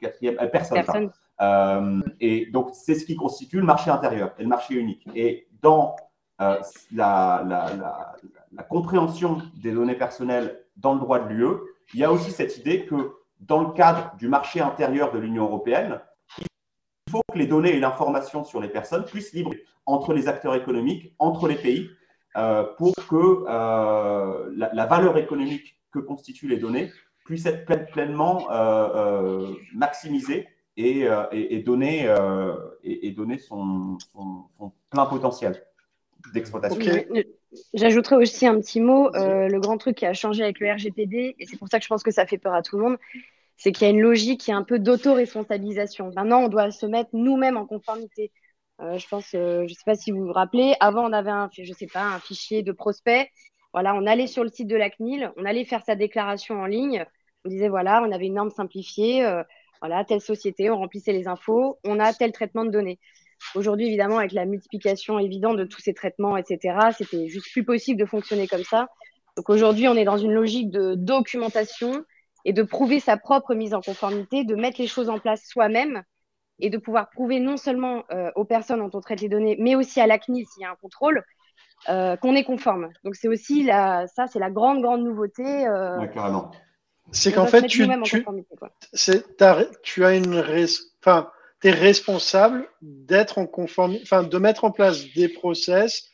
Speaker 4: quatrième, personnes. et donc, c'est ce qui constitue le marché intérieur et le marché unique. Et dans la, la, la compréhension des données personnelles dans le droit de l'UE, il y a aussi cette idée que dans le cadre du marché intérieur de l'Union européenne, il faut que les données et l'information sur les personnes puissent libre entre les acteurs économiques, entre les pays, euh, pour que euh, la, valeur économique que constituent les données puisse être pleinement euh, maximisée et, donner son, plein potentiel d'exploitation.
Speaker 3: J'ajouterais aussi un petit mot. Euh, le grand truc qui a changé avec le RGPD, et c'est pour ça que je pense que ça fait peur à tout le monde, c'est qu'il y a une logique qui est un peu d'auto-responsabilisation. Maintenant, on doit se mettre nous-mêmes en conformité. Euh, je pense, euh, je ne sais pas si vous vous rappelez, avant on avait un, je sais pas, un fichier de prospect. Voilà, on allait sur le site de la CNIL, on allait faire sa déclaration en ligne. On disait voilà, on avait une norme simplifiée. voilà, telle société, on remplissait les infos, on a tel traitement de données. Aujourd'hui, évidemment, avec la multiplication évidente de tous ces traitements, etc., c'était juste plus possible de fonctionner comme ça. Donc aujourd'hui, on est dans une logique de documentation et de prouver sa propre mise en conformité, de mettre les choses en place soi-même et de pouvoir prouver non seulement euh, aux personnes dont on traite les données, mais aussi à la CNIL s'il y a un contrôle, euh, qu'on est conforme. Donc c'est aussi la, ça, c'est la grande grande nouveauté.
Speaker 4: Euh, carrément.
Speaker 1: C'est qu'en fait, tu, tu, tu, as une, enfin, tu es responsable d'être en conformité, enfin, de mettre en place des process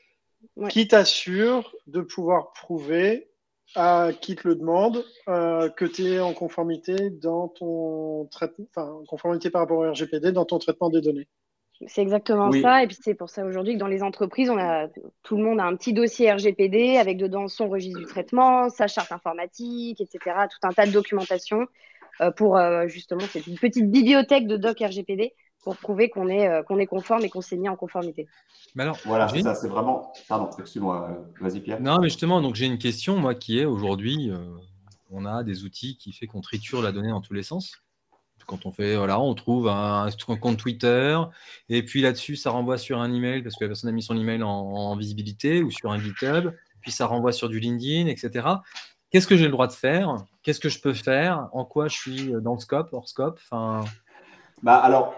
Speaker 1: qui t'assurent de pouvoir prouver à qui te le demande euh, que tu es en conformité dans ton traitement, enfin, en conformité par rapport au RGPD dans ton traitement des données.
Speaker 3: C'est exactement ça. Et puis c'est pour ça aujourd'hui que dans les entreprises, on a, tout le monde a un petit dossier RGPD avec dedans son registre du traitement, sa charte informatique, etc. Tout un tas de documentation euh, pour euh, justement, c'est une petite bibliothèque de doc RGPD pour prouver qu'on est, euh, qu'on est conforme et qu'on s'est mis en conformité.
Speaker 4: Mais alors, voilà, c'est ça, c'est vraiment. Pardon, excuse-moi, vas-y Pierre.
Speaker 2: Non, mais justement, donc j'ai une question, moi, qui est aujourd'hui, on a des outils qui fait qu'on triture la donnée dans tous les sens quand on fait, voilà, on trouve un, compte Twitter, et puis là-dessus, ça renvoie sur un email parce que la personne a mis son email en, visibilité ou sur un GitHub, puis ça renvoie sur du LinkedIn, etc. Qu'est-ce que j'ai le droit de faire? Qu'est-ce que je peux faire? En quoi je suis dans le scope, hors scope? Enfin...
Speaker 4: bah, Alors,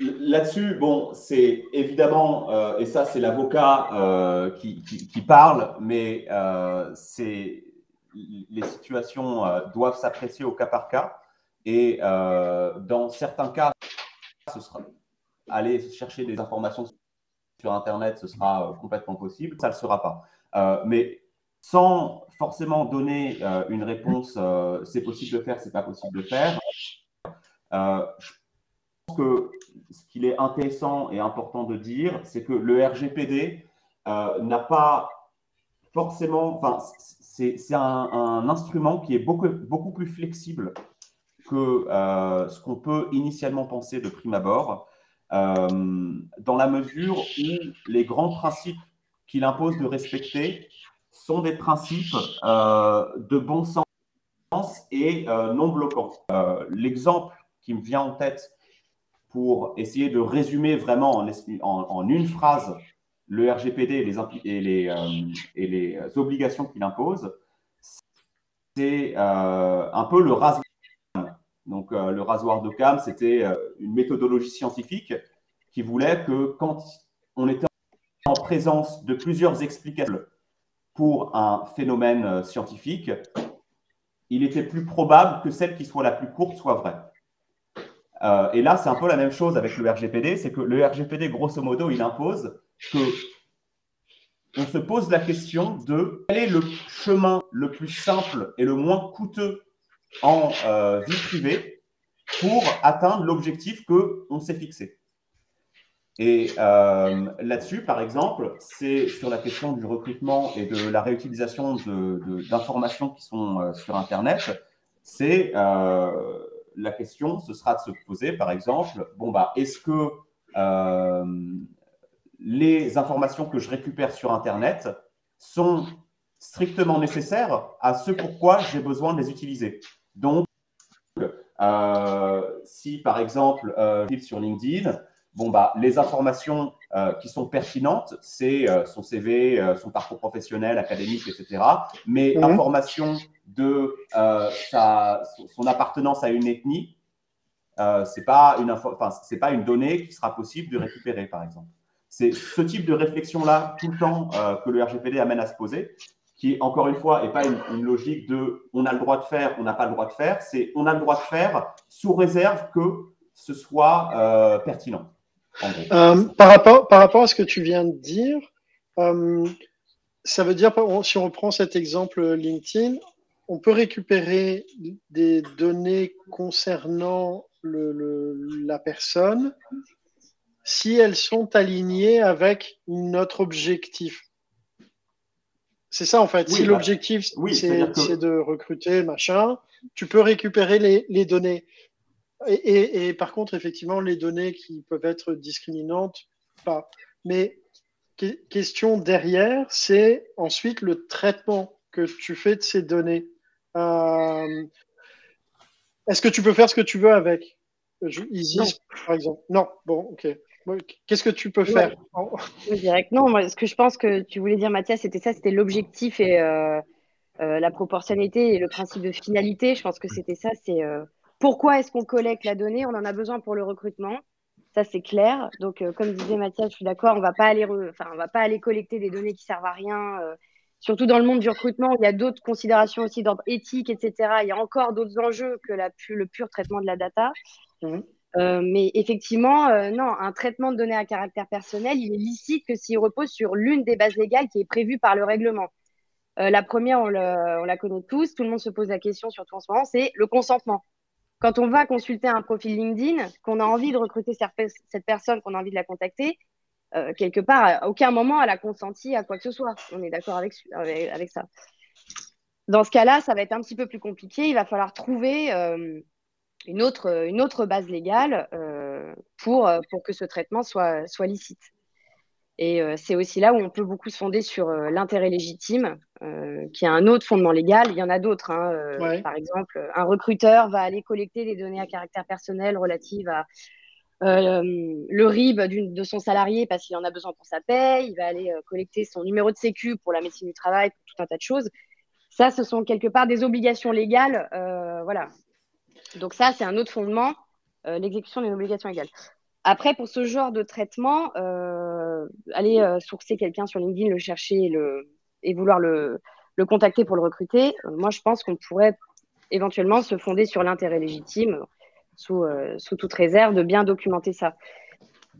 Speaker 4: là-dessus, bon, c'est évidemment, euh, et ça, c'est l'avocat euh, qui, qui, parle, mais euh, c'est les situations doivent s'apprécier au cas par cas. Et dans certains cas, ce sera aller chercher des informations sur Internet, ce sera complètement possible. Ça ne le sera pas. Mais sans forcément donner une réponse, c'est possible de faire, c'est pas possible de faire. je pense que ce qu'il est intéressant et important de dire, c'est que le RGPD n'a pas forcément, c'est un, un, instrument qui est beaucoup, beaucoup plus flexible que euh, ce qu'on peut initialement penser de prime abord, euh, dans la mesure où les grands principes qu'il impose de respecter sont des principes euh, de bon sens et non bloquants. L'exemple qui me vient en tête pour essayer de résumer vraiment en, une phrase le RGPD et les, obligations qu'il impose, c'est un peu le rasement donc, euh, le rasoir d'Occam, c'était euh, une méthodologie scientifique qui voulait que quand on était en présence de plusieurs explications pour un phénomène euh, scientifique, il était plus probable que celle qui soit la plus courte soit vraie. et là, c'est un peu la même chose avec le RGPD, c'est que le RGPD, grosso modo, il impose que on se pose la question de quel est le chemin le plus simple et le moins coûteux en euh, vie privée pour atteindre l'objectif qu'on s'est fixé. Et euh, là-dessus, par exemple, c'est sur la question du recrutement et de la réutilisation d'informations qui sont euh, sur Internet, c'est la question, ce sera de se poser, par exemple, bon, bah, est-ce que les informations que je récupère sur Internet sont strictement nécessaires à ce pourquoi j'ai besoin de les utiliser? Donc, euh, si par exemple, euh, sur LinkedIn, bon, bah, les informations euh, qui sont pertinentes, c'est son CV, son parcours professionnel, académique, etc. Mais mhm. l'information de sa, son appartenance à une ethnie, c'est pas une c'est pas une donnée qui sera possible de récupérer, par exemple. C'est ce type de réflexion-là tout le temps que le RGPD amène à se poser qui, encore une fois, n'est pas une, logique de on a le droit de faire, on n'a pas le droit de faire. C'est on a le droit de faire sous réserve que ce soit euh, pertinent.
Speaker 1: Euh, par, rapport, par rapport à ce que tu viens de dire, euh, ça veut dire, si on reprend cet exemple LinkedIn, on peut récupérer des données concernant le, la personne si elles sont alignées avec notre objectif. C'est ça en fait. si bah, l'objectif c'est de recruter, machin, tu peux récupérer les, données. Et, par contre, effectivement, les données qui peuvent être discriminantes, pas. Mais question derrière, c'est ensuite le traitement que tu fais de ces données. Euh, est-ce que tu peux faire ce que tu veux avec? Isis, par exemple Non. Bon, ok. Qu'est-ce que tu peux faire?
Speaker 3: Je dirais que non. Moi, ce que je pense que tu voulais dire, Mathias, c'était ça, c'était l'objectif et euh, euh, la proportionnalité et le principe de finalité. Je pense que c'était ça. C'est pourquoi est-ce qu'on collecte la donnée? On en a besoin pour le recrutement. Ça, c'est clair. Donc, comme disait Mathias, je suis d'accord. On va pas aller, enfin, on va pas aller collecter des données qui servent à rien. surtout dans le monde du recrutement, il y a d'autres considérations aussi d'ordre éthique, etc. Il y a encore d'autres enjeux que la, le pur traitement de la data. Mmh. mais effectivement, non, un traitement de données à caractère personnel, il est licite que s'il repose sur l'une des bases légales qui est prévue par le règlement. la première, on, on, la connaît tous, tout le monde se pose la question, surtout en ce moment, c'est le consentement. Quand on va consulter un profil LinkedIn, qu'on a envie de recruter cette personne, qu'on a envie de la contacter, euh, quelque part, à aucun moment elle a consenti à quoi que ce soit. On est d'accord avec, ça. Dans ce cas-là, ça va être un petit peu plus compliqué. Il va falloir trouver euh, une, autre, base légale euh, pour, que ce traitement soit licite. Et c'est aussi là où on peut beaucoup se fonder sur l'intérêt légitime, qui est un autre fondement légal. Il y en a d'autres. Hein, par exemple, un recruteur va aller collecter des données à caractère personnel relatives à euh, le RIB de son salarié parce qu'il en a besoin pour sa paie, il va aller euh, collecter son numéro de sécu pour la médecine du travail, pour tout un tas de choses. Ça, ce sont quelque part des obligations légales. Euh, voilà. Donc ça, c'est un autre fondement, l'exécution d'une obligation légale. Après, pour ce genre de traitement, aller sourcer quelqu'un sur LinkedIn, le chercher et, vouloir le, contacter pour le recruter, moi, je pense qu'on pourrait éventuellement se fonder sur l'intérêt légitime. Euh, sous, toute réserve, de bien documenter ça.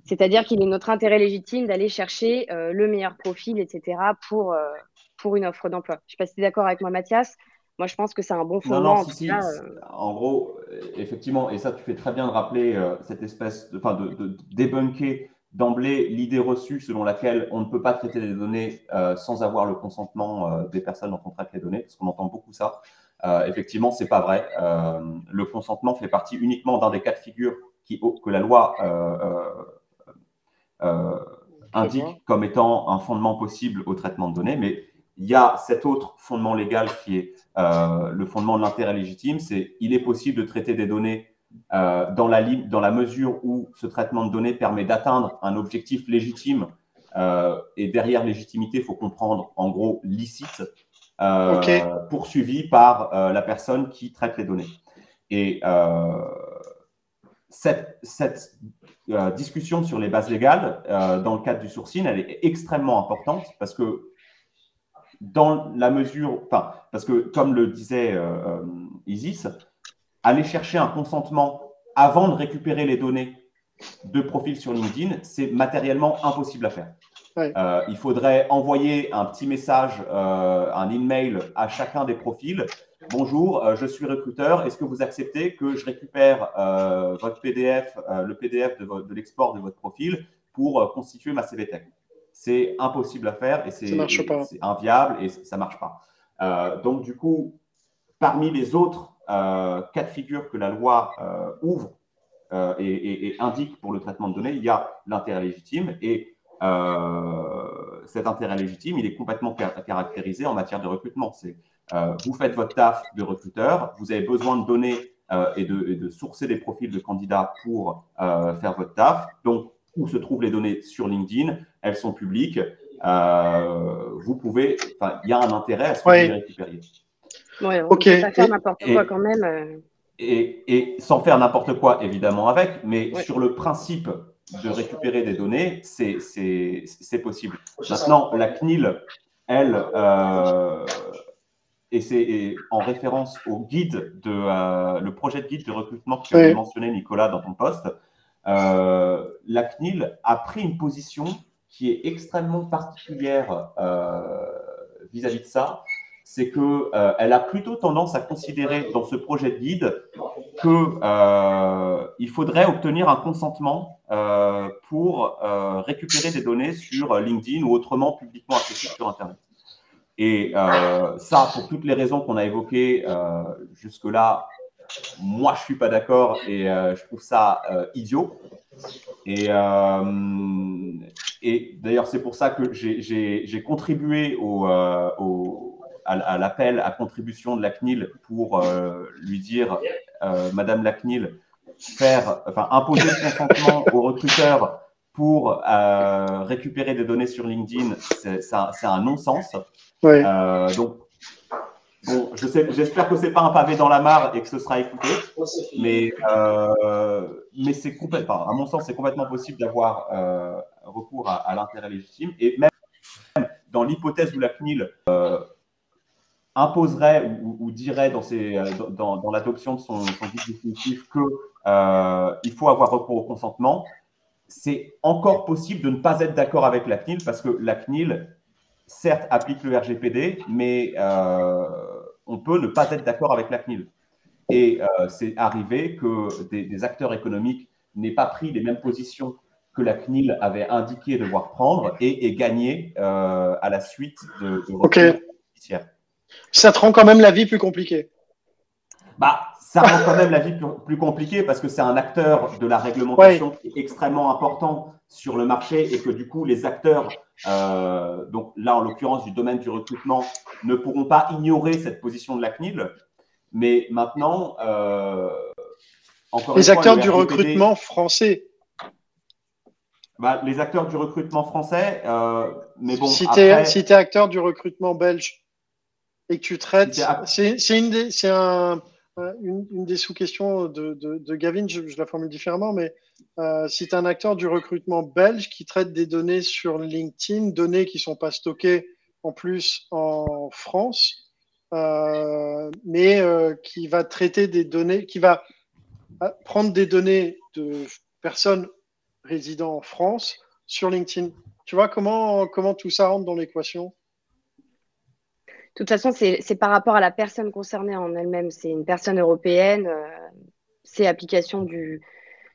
Speaker 3: C'est-à-dire qu'il est notre intérêt légitime d'aller chercher euh, le meilleur profil, etc., pour, euh, pour une offre d'emploi. Je ne sais pas si tu es d'accord avec moi, Mathias. Moi, je pense que c'est un bon fondement.
Speaker 4: en, en gros, effectivement, et ça, tu fais très bien de rappeler cette espèce de, de, de débunker d'emblée l'idée reçue selon laquelle on ne peut pas traiter des données sans avoir le consentement des personnes dont on traite les données, parce qu'on entend beaucoup ça. Euh, effectivement, c'est pas vrai. Euh, le consentement fait partie uniquement d'un des cas de figure qui, que la loi euh, indique comme étant un fondement possible au traitement de données, mais il y a cet autre fondement légal qui est le fondement de l'intérêt légitime, c'est il est possible de traiter des données dans, la, dans la mesure où ce traitement de données permet d'atteindre un objectif légitime. et derrière légitimité, il faut comprendre en gros licite. Euh, poursuivi par euh, la personne qui traite les données. Et euh, cette, cette discussion sur les bases légales, dans le cadre du sourcing, elle est extrêmement importante parce que dans la mesure, enfin, parce que comme le disait Isis, aller chercher un consentement avant de récupérer les données de profil sur LinkedIn, c'est matériellement impossible à faire. Euh, il faudrait envoyer un petit message, euh, un email à chacun des profils. Bonjour, euh, je suis recruteur. Est-ce que vous acceptez que je récupère votre PDF, le PDF de, de l'export de votre profil pour constituer ma CVTech C'est impossible à faire et c'est inviable et ça ne marche pas. donc, du coup, parmi les autres cas de figure que la loi ouvre et, et, indique pour le traitement de données, il y a l'intérêt légitime et euh, cet intérêt légitime, il est complètement caractérisé en matière de recrutement. C'est euh, vous faites votre taf de recruteur, vous avez besoin de données euh, et, de, et, de, sourcer des profils de candidats pour faire votre taf. Donc, où se trouvent les données sur LinkedIn Elles sont publiques. vous pouvez, il y a un intérêt à ce que vous les récupériez.
Speaker 3: Ouais, on okay. pas faire n'importe quoi quand même.
Speaker 4: Et, et, sans faire n'importe quoi, évidemment, avec, mais sur le principe de récupérer des données, c'est possible. Maintenant, la CNIL, elle, euh, et c'est en référence au guide, de, euh, le projet de guide de recrutement que tu as mentionné, Nicolas, dans ton poste, euh, la CNIL a pris une position qui est extrêmement particulière vis-à-vis -vis de ça, c'est qu'elle euh, a plutôt tendance à considérer dans ce projet de guide qu'il euh, faudrait obtenir un consentement euh, pour récupérer des données sur LinkedIn ou autrement publiquement accessibles sur Internet. Et ça, pour toutes les raisons qu'on a évoquées jusque-là, moi, je ne suis pas d'accord et je trouve ça idiot. Et, et d'ailleurs, c'est pour ça que j'ai contribué au, au à, l'appel à contribution de la CNIL pour euh, lui dire, euh, Madame la CNIL, faire, enfin, imposer le consentement aux recruteurs pour euh, récupérer des données sur LinkedIn, c'est un, non-sens. donc, j'espère que c'est pas un pavé dans la mare et que ce sera écouté, mais, mais c'est complètement, à mon sens, c'est complètement possible d'avoir recours à, l'intérêt légitime et même dans l'hypothèse où la CNIL imposerait ou, dirait dans, l'adoption de son, son définitif qu'il il faut avoir recours au consentement, c'est encore possible de ne pas être d'accord avec la CNIL parce que la CNIL, certes, applique le RGPD, mais on peut ne pas être d'accord avec la CNIL. Et c'est arrivé que des, des, acteurs économiques n'aient pas pris les mêmes positions que la CNIL avait indiqué devoir prendre et, et gagné euh, à la suite de, de
Speaker 1: Ok. Ça te rend quand même la vie plus compliquée.
Speaker 4: Bah, ça rend quand même la vie plus, compliquée parce que c'est un acteur de la réglementation qui est extrêmement important sur le marché et que du coup, les acteurs, euh, donc là en l'occurrence du domaine du recrutement, ne pourront pas ignorer cette position de la CNIL. Mais maintenant, euh,
Speaker 1: encore les acteurs du recrutement français
Speaker 4: bah, les acteurs du recrutement français, euh, mais bon.
Speaker 1: Si tu es, acteur du recrutement belge et que tu traites. c'est une, des, un, une, une, des sous-questions de, Gavin, je, la formule différemment, mais euh, si tu un acteur du recrutement belge qui traite des données sur LinkedIn, données qui ne sont pas stockées en plus en France, euh, mais euh, qui va traiter des données, qui va euh, prendre des données de personnes résident en France sur LinkedIn. Tu vois comment, comment tout ça rentre dans l'équation?
Speaker 3: De toute façon, c'est par rapport à la personne concernée en elle-même. C'est une personne européenne, euh, c'est application du,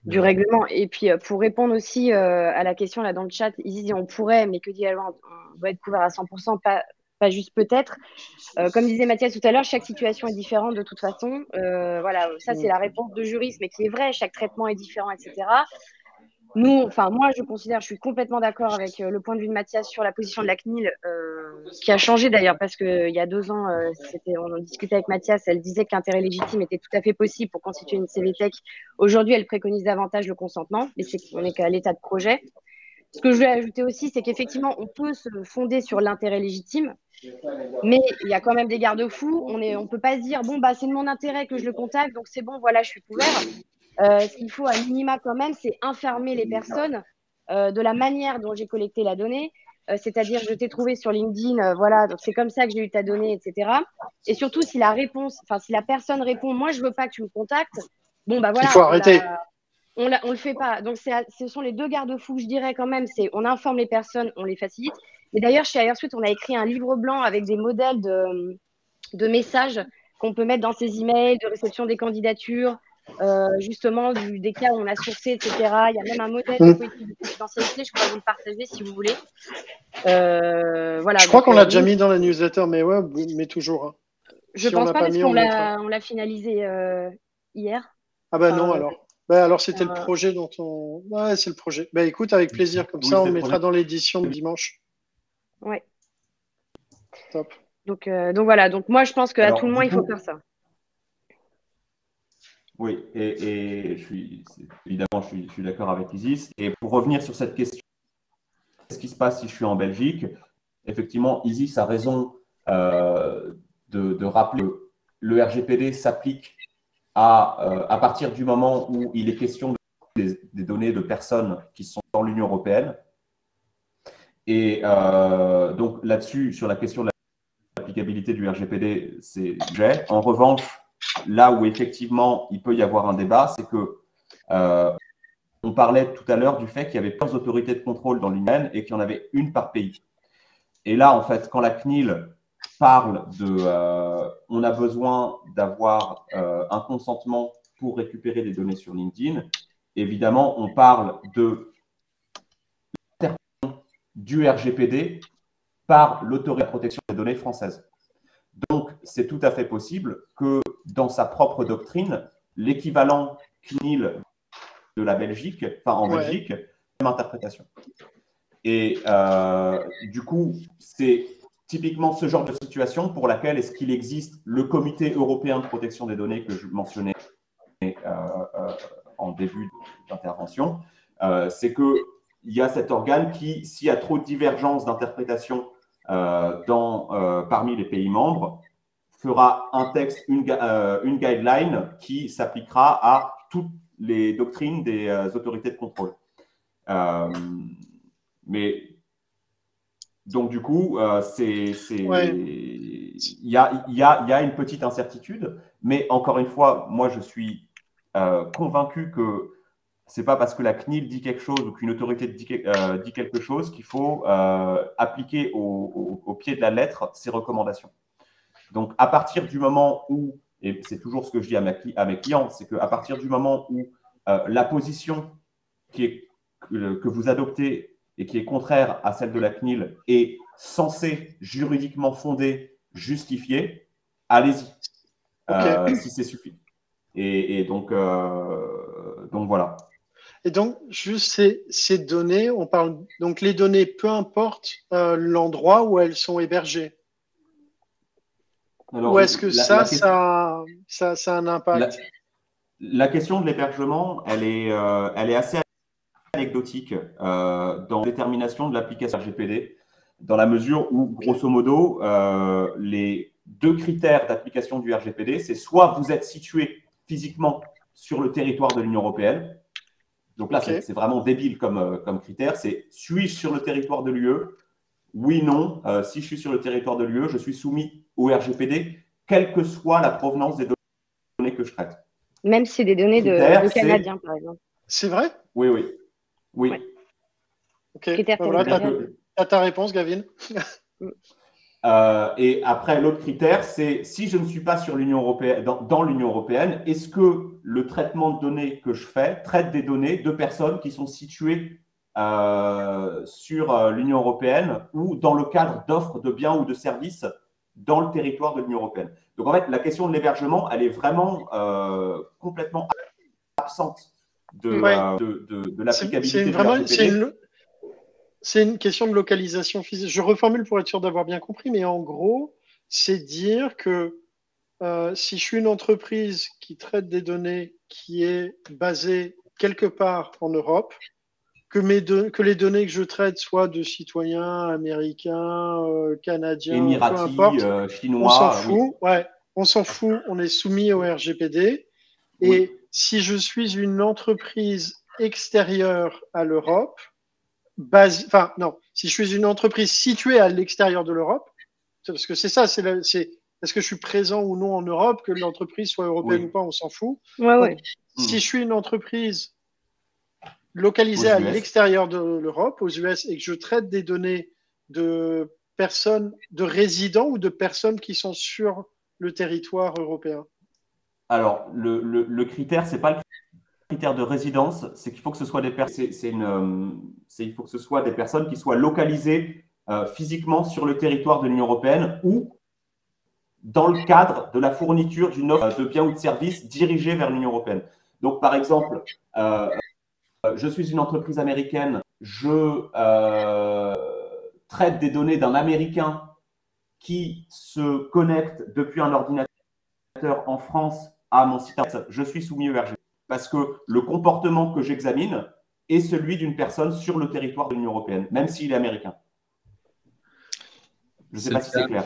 Speaker 3: du règlement. Et puis, euh, pour répondre aussi euh, à la question là dans le chat, ils disent on pourrait, mais que dit la loi On doit être couvert à 100%, pas, pas juste peut-être. comme disait Mathias tout à l'heure, chaque situation est différente de toute façon. voilà, ça c'est la réponse de juriste, mais qui est vrai. Chaque traitement est différent, etc. Nous, enfin moi, je considère, je suis complètement d'accord avec euh, le point de vue de Mathias sur la position de la CNIL, euh, qui a changé d'ailleurs parce qu'il y a deux ans, euh, on en discutait avec Mathias, elle disait que l'intérêt légitime était tout à fait possible pour constituer une CVTech. Aujourd'hui, elle préconise davantage le consentement, mais c'est qu'on est qu'à l'état de projet. Ce que je vais ajouter aussi, c'est qu'effectivement, on peut se fonder sur l'intérêt légitime, mais il y a quand même des garde-fous. On ne peut pas se dire bon bah c'est de mon intérêt que je le contacte, donc c'est bon, voilà, je suis couvert. Euh, ce qu'il faut à minima quand même, c'est informer les personnes euh, de la manière dont j'ai collecté la donnée. Euh, c'est-à-dire, je t'ai trouvé sur LinkedIn, voilà, donc c'est comme ça que j'ai eu ta donnée, etc. Et surtout, si la réponse, enfin, si la personne répond, moi, je veux pas que tu me contactes, bon, bah voilà.
Speaker 1: Il faut arrêter.
Speaker 3: On, ne le fait pas. Donc, ce sont les deux garde-fous, je dirais quand même. C'est on informe les personnes, on les facilite. Et d'ailleurs, chez Airsuite, on a écrit un livre blanc avec des modèles de, de messages qu'on peut mettre dans ces emails, de réception des candidatures, justement du, des cas où on a sourcé, etc. Il y a même un modèle de politique de confidentialité, je pourrais vous le partager si vous voulez.
Speaker 1: Euh, voilà, je crois qu'on l'a euh, déjà mis dans la newsletter, mais ouais, mais toujours. Hein.
Speaker 3: Je ne pense pas, parce qu'on l'a finalisé hier.
Speaker 1: Ah bah non alors. Bah, alors c'était le projet dont on. Ouais, c'est le projet. Bah écoute, avec plaisir, comme ça on le mettra dans l'édition de dimanche.
Speaker 3: Ouais. Top. Donc, donc voilà, donc moi je pense qu'à tout le monde il faut faire ça.
Speaker 4: Oui, et, je suis, évidemment, je suis, d'accord avec Isis. Et pour revenir sur cette question, qu'est-ce qui se passe si je suis en Belgique? Effectivement, Isis a raison euh, de, rappeler que le RGPD s'applique à, euh, à partir du moment où il est question des, données de personnes qui sont dans l'Union européenne. Et euh, donc là-dessus, sur la question de l'applicabilité du RGPD, c'est j'ai. En revanche, Là où effectivement il peut y avoir un débat, c'est que euh, on parlait tout à l'heure du fait qu'il y avait plusieurs autorités de contrôle dans l'Union et qu'il y en avait une par pays. Et là, en fait, quand la CNIL parle de euh, on a besoin d'avoir euh, un consentement pour récupérer des données sur LinkedIn, évidemment, on parle de du RGPD par l'autorité de protection des données française. Donc, c'est tout à fait possible que dans sa propre doctrine, l'équivalent CNIL de la Belgique, enfin en Belgique, même interprétation. Et euh, du coup, c'est typiquement ce genre de situation pour laquelle est-ce qu'il existe le Comité européen de protection des données que je mentionnais euh, euh, en début d'intervention. c'est qu'il y a cet organe qui, s'il y a trop de divergences d'interprétation parmi les pays membres, fera un texte, une, euh, une guideline qui s'appliquera à toutes les doctrines des euh, autorités de contrôle. Euh, mais donc, du coup, c'est. il y a, y, a, y a, une petite incertitude, mais encore une fois, moi je suis convaincu que c'est pas parce que la CNIL dit quelque chose ou qu'une autorité dit, euh, dit, quelque chose qu'il faut euh, appliquer au, au, pied de la lettre ces recommandations. Donc, à partir du moment où, et c'est toujours ce que je dis à, ma, à mes clients, c'est qu'à partir du moment où la position qui est, que, que vous adoptez et qui est contraire à celle de la CNIL est censée juridiquement fondée, justifiée, allez-y, euh, si c'est suffisant. Et, donc, euh, donc voilà.
Speaker 1: Et donc, juste ces, ces, données, on parle donc les données, peu importe euh, l'endroit où elles sont hébergées. Alors, ou est-ce que ça, ça, ça, ça, a un impact
Speaker 4: la, la question de l'hébergement, elle est, elle est assez anecdotique euh, dans la détermination de l'application RGPD, dans la mesure où, grosso modo, euh, les deux critères d'application du RGPD, c'est soit vous êtes situé physiquement sur le territoire de l'Union européenne, donc là, c'est vraiment débile comme, euh, comme critère, c'est suis-je sur le territoire de l'UE Oui, non. si je suis sur le territoire de l'UE, je suis soumis au RGPD, quelle que soit la provenance des données que je traite.
Speaker 3: Même si c'est des données de, de Canadiens, par exemple.
Speaker 1: C'est vrai?
Speaker 4: Oui, oui. Oui.
Speaker 1: Ok. tu ta réponse, Gavin.
Speaker 4: Euh, et après, l'autre critère, c'est si je ne suis pas sur l'Union européenne, dans, l'Union européenne, est-ce que le traitement de données que je fais traite des données de personnes qui sont situées euh, sur euh, l'Union européenne ou dans le cadre d'offres de biens ou de services dans le territoire de l'Union européenne. Donc en fait, la question de l'hébergement, elle est vraiment complètement absente de, de, de, l'applicabilité
Speaker 1: C'est une, question de localisation physique. Je reformule pour être sûr d'avoir bien compris, mais en gros, c'est dire que euh, si je suis une entreprise qui traite des données qui est basée quelque part en Europe, que, mes que les données que je traite soient de citoyens américains, euh, canadiens, peu importe,
Speaker 4: euh, chinois,
Speaker 1: on s'en fout. Ouais, on s'en fout. On est soumis au RGPD. Et si je suis une entreprise extérieure à l'Europe, base, enfin non, si je suis une entreprise située à l'extérieur de l'Europe, parce que c'est ça, c'est est-ce que je suis présent ou non en Europe, que l'entreprise soit européenne ou pas, on s'en fout.
Speaker 3: Ouais, ouais.
Speaker 1: Si je suis une entreprise localisée à l'extérieur de l'Europe, aux US, et que je traite des données de personnes, de résidents ou de personnes qui sont sur le territoire européen
Speaker 4: alors, le, le, critère, ce n'est pas le critère de résidence, c'est qu'il faut que ce soit des personnes, euh, il faut que ce soit des personnes qui soient localisées euh, physiquement sur le territoire de l'Union européenne ou dans le cadre de la fourniture d'une offre de biens ou de services dirigée vers l'Union européenne. Donc, par exemple, euh, je suis une entreprise américaine, je traite des données d'un Américain qui se connecte depuis un ordinateur en France à mon site internet, je suis soumis au RGPD parce que le comportement que j'examine est celui d'une personne sur le territoire de l'Union européenne, même s'il est américain. Je ne sais pas si c'est clair.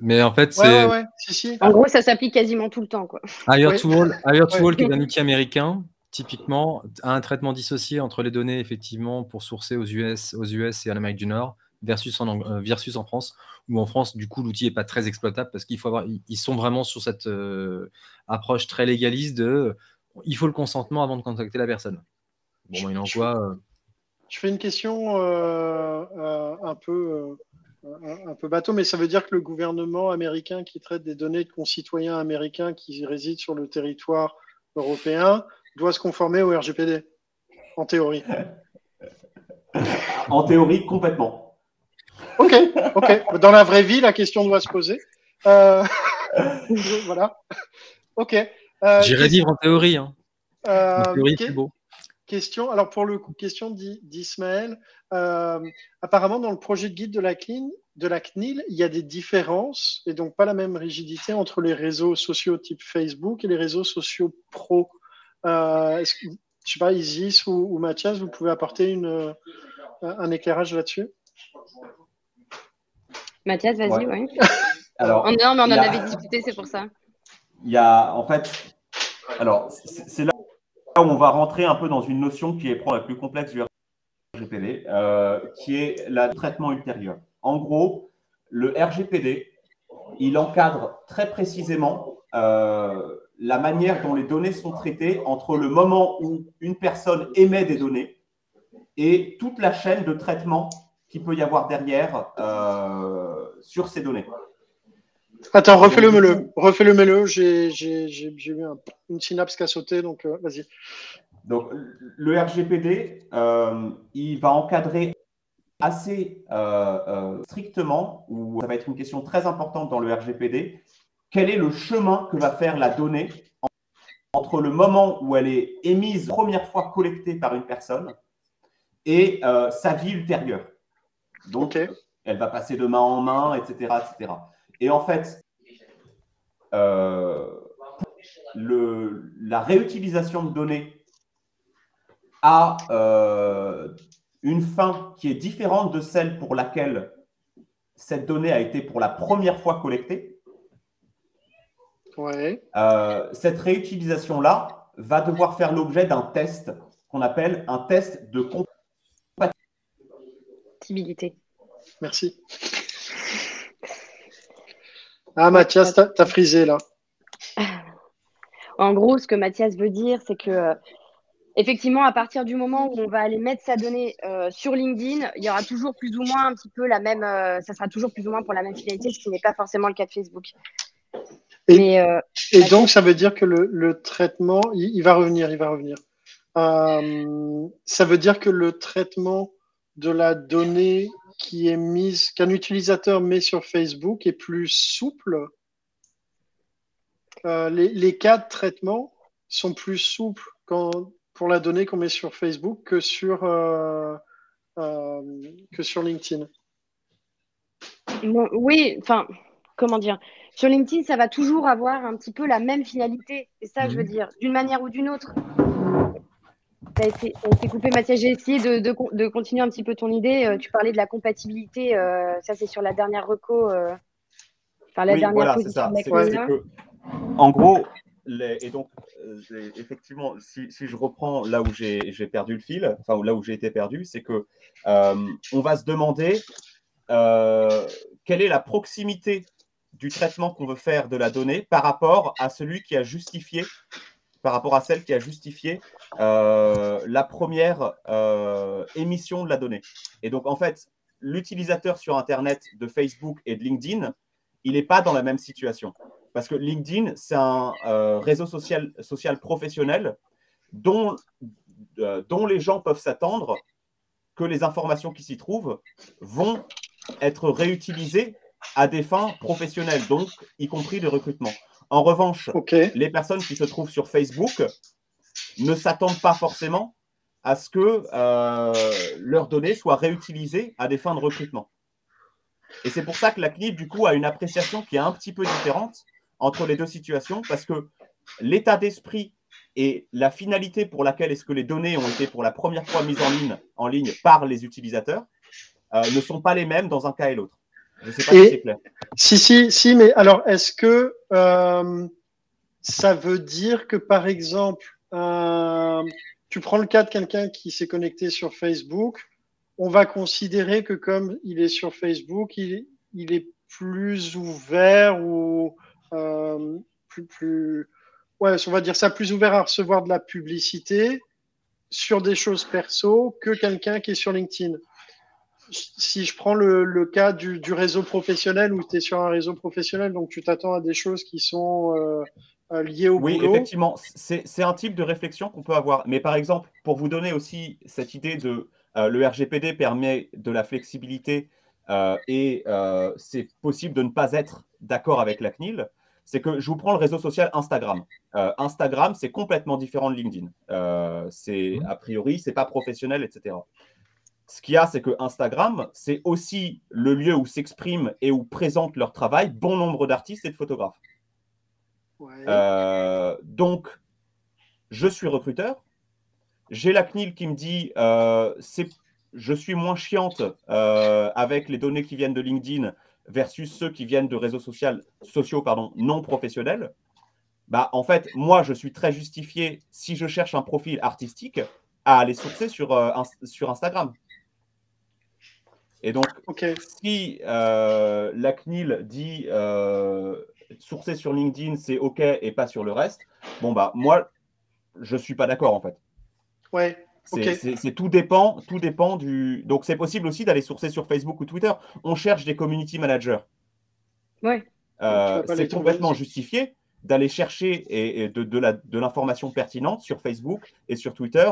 Speaker 2: Mais en fait,
Speaker 1: c'est.
Speaker 3: En gros, ça s'applique quasiment tout le temps. Quoi.
Speaker 2: Hire to All, qui est un outil américain, typiquement, un traitement dissocié entre les données, effectivement, pour sourcer aux US, aux US et en Amérique du Nord, versus en, euh, versus en France, où en France, du coup, l'outil n'est pas très exploitable parce qu'il faut avoir, ils sont vraiment sur cette euh, approche très légaliste de il faut le consentement avant de contacter la personne. Bon, il en
Speaker 1: je, euh, je fais une question un peu. Un, peu bateau, mais ça veut dire que le gouvernement américain qui traite des données de concitoyens américains qui résident sur le territoire européen doit se conformer au RGPD, en théorie.
Speaker 4: en théorie, complètement.
Speaker 1: Ok, ok. Dans la vraie vie, la question doit se poser. Euh, voilà. Ok.
Speaker 2: Euh, J'irai vivre en théorie. Hein. Euh, en théorie, c'est beau.
Speaker 1: Question. Alors pour le coup, question d'Ismaël. apparemment, dans le projet de guide de la, CNIL, de la CNIL, il y a des différences et donc pas la même rigidité entre les réseaux sociaux type Facebook et les réseaux sociaux pro. Euh, que, je sais pas, Isis ou, ou, Mathias, vous pouvez apporter une, un éclairage là-dessus?
Speaker 3: Mathias, vas-y, ouais. Alors, oh non, mais on en avait discuté, c'est pour ça.
Speaker 4: Il y a, en fait, alors, c'est là où on va rentrer un peu dans une notion qui est la plus complexe du RGPD, euh, qui est le traitement ultérieur. En gros, le RGPD il encadre très précisément euh, la manière dont les données sont traitées entre le moment où une personne émet des données et toute la chaîne de traitement qu'il peut y avoir derrière euh, sur ces données.
Speaker 1: Attends, refais-le, refais-le, mets-le. J'ai eu une synapse qui a sauté, donc euh, vas-y.
Speaker 4: Donc, le RGPD, il va encadrer assez euh, euh, strictement, ou ça va être une question très importante dans le RGPD, quel est le chemin que va faire la donnée entre le moment où elle est émise première fois collectée par une personne et euh, sa vie ultérieure. Donc, elle va passer de main en main, etc. etc. Et en fait, le, la réutilisation de données a une fin qui est différente de celle pour laquelle cette donnée a été pour la première fois collectée, euh, cette réutilisation-là va devoir faire l'objet d'un test qu'on appelle un test de
Speaker 3: compatibilité.
Speaker 1: Merci. Ah, Mathias, t'as as frisé là.
Speaker 3: En gros, ce que Mathias veut dire, c'est que euh, effectivement, à partir du moment où on va aller mettre sa donnée euh, sur LinkedIn, il y aura toujours plus ou moins un petit peu la même, euh, ça sera toujours plus ou moins pour la même finalité, ce qui n'est pas forcément le cas de Facebook.
Speaker 1: Et, euh, donc, ça veut dire que le, traitement, il, va revenir, il va revenir. ça veut dire que le traitement de la donnée qui est mise, qu'un utilisateur met sur Facebook est plus souple. les, les cas de traitement sont plus souples quand, pour la donnée qu'on met sur Facebook que sur, euh, euh, que sur LinkedIn.
Speaker 3: oui, enfin, comment dire? Sur LinkedIn, ça va toujours avoir un petit peu la même finalité. C'est ça, je veux mhm. dire, d'une manière ou d'une autre. Ça a, été, coupé, Mathias. J'ai essayé de, de, continuer un petit peu ton idée. Euh, tu parlais de la compatibilité. ça, c'est sur la dernière reco.
Speaker 4: enfin, la dernière position en gros, et donc, euh, effectivement, si, je reprends là où j'ai perdu le fil, enfin là où j'ai été perdu, c'est que euh, on va se demander euh, quelle est la proximité du traitement qu'on veut faire de la donnée par rapport à celui qui a justifié, par rapport à celle qui a justifié la première émission de la donnée. Et donc, en fait, l'utilisateur sur Internet de Facebook et de LinkedIn, il n'est pas dans la même situation. Parce que LinkedIn, c'est un euh, réseau social, social professionnel dont, euh, dont les gens peuvent s'attendre que les informations qui s'y trouvent vont être réutilisées à des fins professionnelles, donc y compris de recrutement. En revanche, les personnes qui se trouvent sur Facebook ne s'attendent pas forcément à ce que euh, leurs données soient réutilisées à des fins de recrutement. Et c'est pour ça que la CNIL, du coup, a une appréciation qui est un petit peu différente entre les deux situations parce que l'état d'esprit et la finalité pour laquelle est-ce que les données ont été pour la première fois mises en ligne, en ligne par les utilisateurs euh, ne sont pas les mêmes dans un cas et l'autre. Je ne sais pas si c'est clair.
Speaker 1: Si, si, si, mais alors est-ce que euh, ça veut dire que par exemple, euh, tu prends le cas de quelqu'un qui s'est connecté sur Facebook, on va considérer que comme il est sur Facebook, il, il est plus ouvert ou euh, plus, plus, ouais, on va dire ça, plus ouvert à recevoir de la publicité sur des choses perso que quelqu'un qui est sur LinkedIn. Si je prends le, cas du, réseau professionnel où tu es sur un réseau professionnel, donc tu t'attends à des choses qui sont euh, euh, liées au
Speaker 4: oui, boulot. Oui, effectivement, c'est un type de réflexion qu'on peut avoir. Mais par exemple, pour vous donner aussi cette idée de le RGPD permet de la flexibilité et c'est possible de ne pas être d'accord avec la CNIL c'est que je vous prends le réseau social Instagram. Euh, Instagram, c'est complètement différent de LinkedIn. Euh, c'est a priori, c'est pas professionnel, etc. Ce qu'il y a, c'est que Instagram, c'est aussi le lieu où s'expriment et où présentent leur travail bon nombre d'artistes et de photographes. Euh, donc, je suis recruteur. J'ai la CNIL qui me dit je suis moins chiante avec les données qui viennent de LinkedIn versus ceux qui viennent de réseaux sociaux pardon, non professionnels, bah, en fait, moi, je suis très justifié, si je cherche un profil artistique, à aller sourcer sur, euh, sur Instagram. Et donc, si euh, la CNIL dit euh, sourcer sur LinkedIn, c'est OK et pas sur le reste, bon, bah, moi, je ne suis pas d'accord en fait.
Speaker 1: Ouais.
Speaker 4: C'est tout dépend, tout dépend du. Donc c'est possible aussi d'aller sourcer sur Facebook ou Twitter. On cherche des community managers.
Speaker 3: Ouais.
Speaker 4: Euh, c'est complètement justifié d'aller chercher et, de, de l'information pertinente sur Facebook et sur Twitter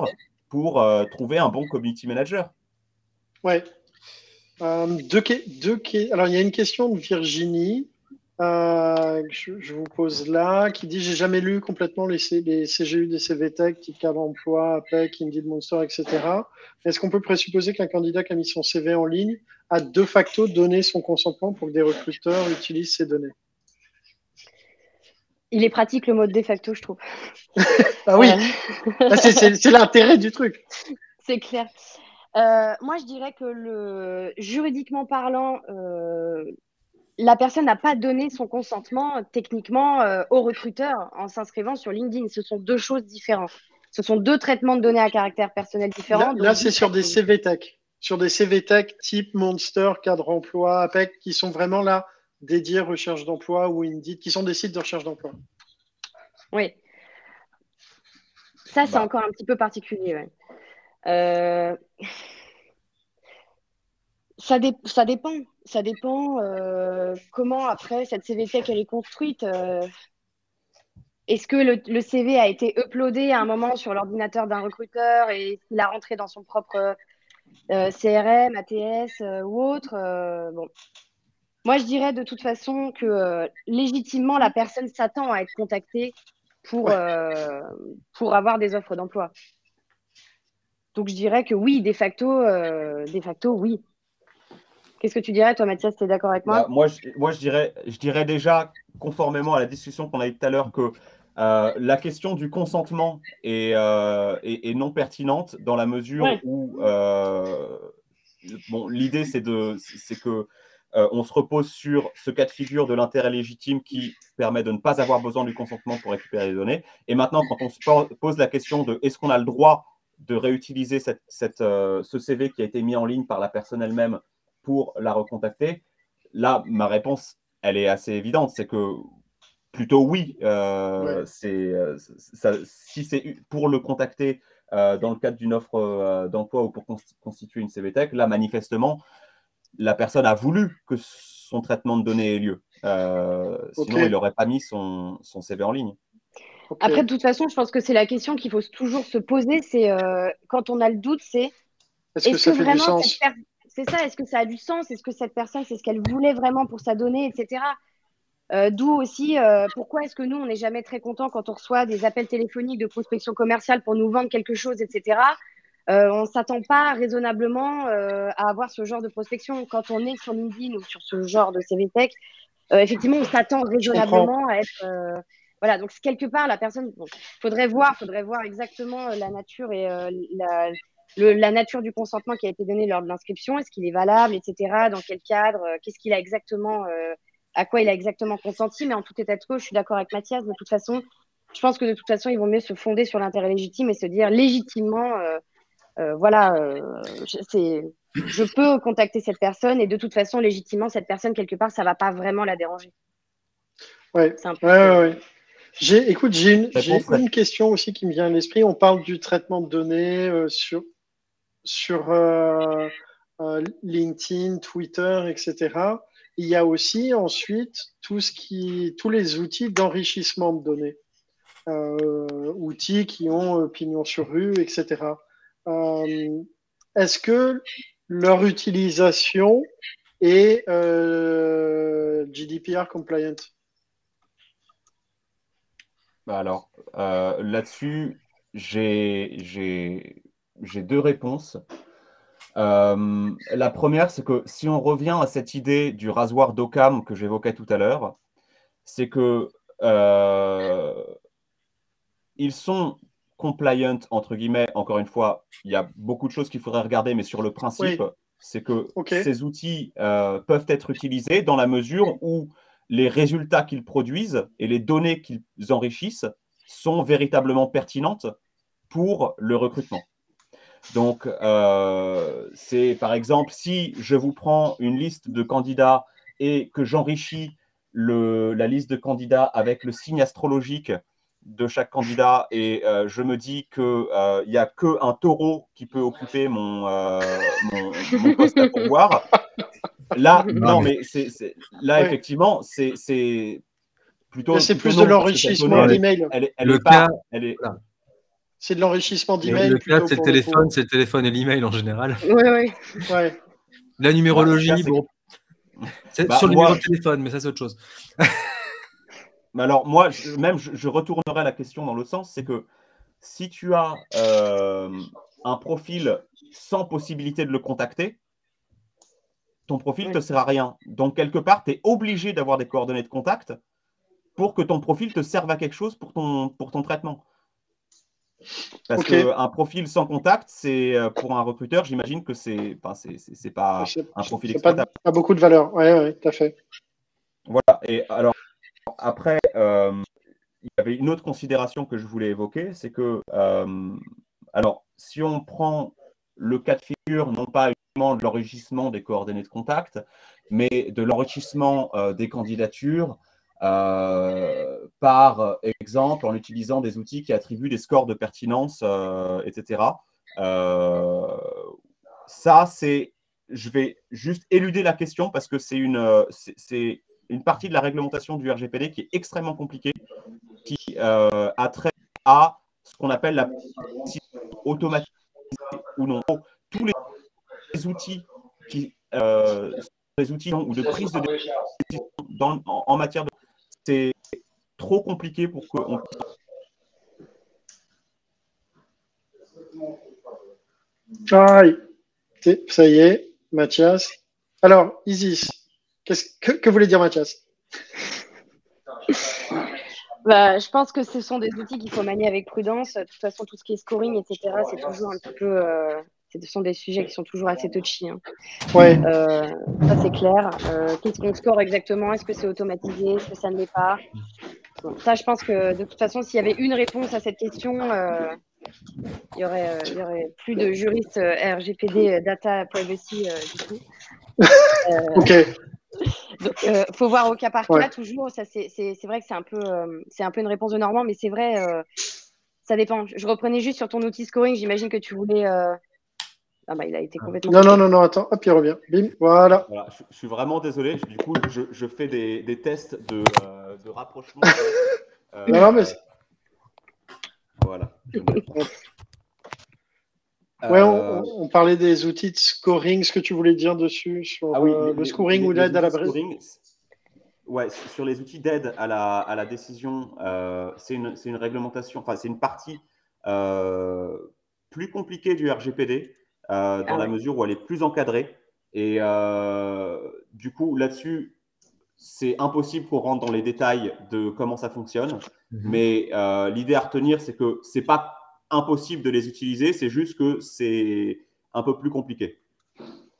Speaker 4: pour euh, trouver un bon community manager.
Speaker 1: Ouais. Euh, deux, deux, alors il y a une question de Virginie. Euh, je, vous pose là, qui dit J'ai jamais lu complètement les, les CGU des CVTech, type cadre emploi, APEC, Indeed Monster, etc. Est-ce qu'on peut présupposer qu'un candidat qui a mis son CV en ligne a de facto donné son consentement pour que des recruteurs utilisent ces données?
Speaker 3: Il est pratique le mode de facto, je trouve.
Speaker 1: ah oui, ah, c'est l'intérêt du truc.
Speaker 3: C'est clair. Euh, moi, je dirais que le juridiquement parlant, euh, la personne n'a pas donné son consentement techniquement euh, au recruteur en s'inscrivant sur LinkedIn. Ce sont deux choses différentes. Ce sont deux traitements de données à caractère personnel différents.
Speaker 1: Là, c'est sur des CVTech, sur des CVTech type Monster, cadre emploi, APEC, qui sont vraiment là dédiés recherche d'emploi ou Indeed, qui sont des sites de recherche d'emploi.
Speaker 3: Oui. Ça, c'est bah. encore un petit peu particulier. Euh, ça, ça dépend. Ça dépend euh, comment après cette CVTech elle est construite. Euh. Est-ce que le, CV a été uploadé à un moment sur l'ordinateur d'un recruteur et il a rentré dans son propre CRM, ATS ou autre bon. Moi, je dirais de toute façon que légitimement, la personne s'attend à être contactée pour, pour avoir des offres d'emploi. Donc, je dirais que oui, de facto, de facto oui. Qu'est-ce que tu dirais, toi, Mathias Tu es d'accord avec moi
Speaker 4: bah, moi, je, moi je, dirais, je dirais déjà, conformément à la discussion qu'on a eue tout à l'heure, que euh, la question du consentement est, euh, non pertinente dans la mesure où euh, bon, l'idée, c'est que on se repose sur ce cas de figure de l'intérêt légitime qui permet de ne pas avoir besoin du consentement pour récupérer les données. Et maintenant, quand on se pose la question de est-ce qu'on a le droit de réutiliser cette, ce CV qui a été mis en ligne par la personne elle-même pour la recontacter Là, ma réponse, elle est assez évidente, c'est que plutôt oui. Euh, c'est, euh, si c'est pour le contacter euh, dans le cadre d'une offre d'emploi ou pour constituer une CVTech, là, manifestement, la personne a voulu que son traitement de données ait lieu. Sinon, il n'aurait pas mis son, son, CV en ligne.
Speaker 3: Après, de toute façon, je pense que c'est la question qu'il faut toujours se poser. C'est quand on a le doute, c'est
Speaker 1: est-ce que, ça fait du sens
Speaker 3: c'est ça, est-ce que ça a du sens Est-ce que cette personne, c'est ce qu'elle voulait vraiment pour sa donnée, etc. Euh, d'où aussi, euh, pourquoi est-ce que nous, on n'est jamais très content quand on reçoit des appels téléphoniques de prospection commerciale pour nous vendre quelque chose, etc. Euh, on ne s'attend pas raisonnablement à avoir ce genre de prospection. Quand on est sur LinkedIn ou sur ce genre de CVTech, effectivement, on s'attend raisonnablement à être. Voilà, donc quelque part, la personne, il faudrait voir, faudrait voir exactement la nature et la, la nature du consentement qui a été donné lors de l'inscription, est-ce qu'il est valable, etc. Dans quel cadre, euh, qu'est-ce qu'il a exactement, euh, à quoi il a exactement consenti? Mais en tout état de cause, je suis d'accord avec Mathias. De toute façon, je pense que de toute façon, il vaut mieux se fonder sur l'intérêt légitime et se dire légitimement, euh, voilà, c'est, je peux contacter cette personne et de toute façon, légitimement, cette personne quelque part, ça va pas vraiment la déranger.
Speaker 1: Ouais. ouais, ouais. J'ai, écoute, j'ai une, une, question aussi qui me vient à l'esprit. On parle du traitement de données sur, sur euh, euh, LinkedIn, Twitter, etc. Il y a aussi ensuite tout ce qui, tous les outils d'enrichissement de données, euh, outils qui ont pignon sur rue, etc. Est-ce que leur utilisation est GDPR compliant?
Speaker 4: Bah Alors, là-dessus, j'ai deux réponses. Euh, la première, c'est que si on revient à cette idée du rasoir d'Occam que j'évoquais tout à l'heure, c'est que euh, ils sont compliant entre guillemets. Encore une fois, il y a beaucoup de choses qu'il faudrait regarder, mais sur le principe, c'est que ces outils euh, peuvent être utilisés dans la mesure où les résultats qu'ils produisent et les données qu'ils enrichissent sont véritablement pertinentes pour le recrutement. Donc, euh, c'est par exemple, si je vous prends une liste de candidats et que j'enrichis la liste de candidats avec le signe astrologique de chaque candidat et euh, je me dis qu'il euh, n'y a qu'un taureau qui peut occuper mon, poste à pourvoir, là, non, mais c'est, là, effectivement, c'est plutôt.
Speaker 1: C'est plus de l'enrichissement d'email.
Speaker 4: Elle, elle, le cas, elle est,
Speaker 1: c'est de l'enrichissement d'email.
Speaker 2: Le cas, c'est le téléphone, c'est le téléphone et l'email en général.
Speaker 3: Oui, oui.
Speaker 1: Ouais.
Speaker 2: La numérologie, bon. C'est bah, sur le numéro de téléphone, mais ça, c'est autre chose.
Speaker 4: mais alors, moi, je, même, je, retournerai la question dans l'autre sens c'est que si tu as euh, un profil sans possibilité de le contacter, ton profil ne te sert à rien. Donc, quelque part, tu es obligé d'avoir des coordonnées de contact pour que ton profil te serve à quelque chose pour ton, pour ton traitement. Parce qu'un profil sans contact, c'est euh, pour un recruteur, j'imagine que c'est pas, c'est, pas un profil exploitable.
Speaker 1: Pas, pas, beaucoup de valeur, oui, ouais, tout à fait.
Speaker 4: Voilà, et alors après, euh, il y avait une autre considération que je voulais évoquer, c'est que, euh, alors, si on prend le cas de figure, non pas de l'enrichissement des coordonnées de contact, mais de l'enrichissement des candidatures, euh, par exemple en utilisant des outils qui attribuent des scores de pertinence, euh, etc. Euh, ça, c'est, je vais juste éluder la question parce que c'est une, c'est une partie de la réglementation du RGPD qui est extrêmement compliquée, qui a trait à ce qu'on appelle la automatisée ou non. Tous les outils qui des outils ou de prise de décision en, matière de c'est trop compliqué pour qu'on
Speaker 1: Aïe, ça y est, Mathias. Alors, Isis, que, que voulait dire Mathias?
Speaker 3: Bah, je pense que ce sont des outils qu'il faut manier avec prudence. De toute façon, tout ce qui est scoring, etc., c'est toujours un petit peu. Euh, ce sont des sujets qui sont toujours assez touchy. Hein.
Speaker 1: Ouais.
Speaker 3: Euh, ça, c'est clair. Euh, qu'est-ce qu'on score exactement? Est-ce que c'est automatisé? Est-ce que ça ne l'est pas? Ça, je pense que de toute façon, s'il y avait une réponse à cette question, euh, il, y aurait, il y aurait plus de juristes RGPD, data privacy du coup.
Speaker 1: ok.
Speaker 3: Donc, il faut voir au cas par cas toujours. Ça, c'est vrai que c'est un peu, c'est un peu une réponse de Normand, mais c'est vrai, ça dépend. Je reprenais juste sur ton outil scoring. J'imagine que tu voulais ah bah, il a été complètement.
Speaker 1: Non, non, non, non, attends, hop, il revient. Bim, voilà.
Speaker 4: je, suis vraiment désolé. Du coup, je, je fais des, des, tests de, euh, de rapprochement.
Speaker 1: euh, non, non, mais.
Speaker 4: Voilà.
Speaker 1: Ouais, on, on, parlait des outils de scoring. Ce que tu voulais dire dessus sur ah oui, euh, le scoring ou l'aide à la scoring,
Speaker 4: Ouais, sur les outils d'aide à la, à la décision, euh, c'est une, une, réglementation, enfin, c'est une partie euh, plus compliquée du RGPD. Euh, dans ah la mesure où elle est plus encadrée. Et euh, du coup, là-dessus, c'est impossible qu'on rentre dans les détails de comment ça fonctionne. Mhm. Mais euh, l'idée à retenir, c'est que c'est pas impossible de les utiliser, c'est juste que c'est un peu plus compliqué.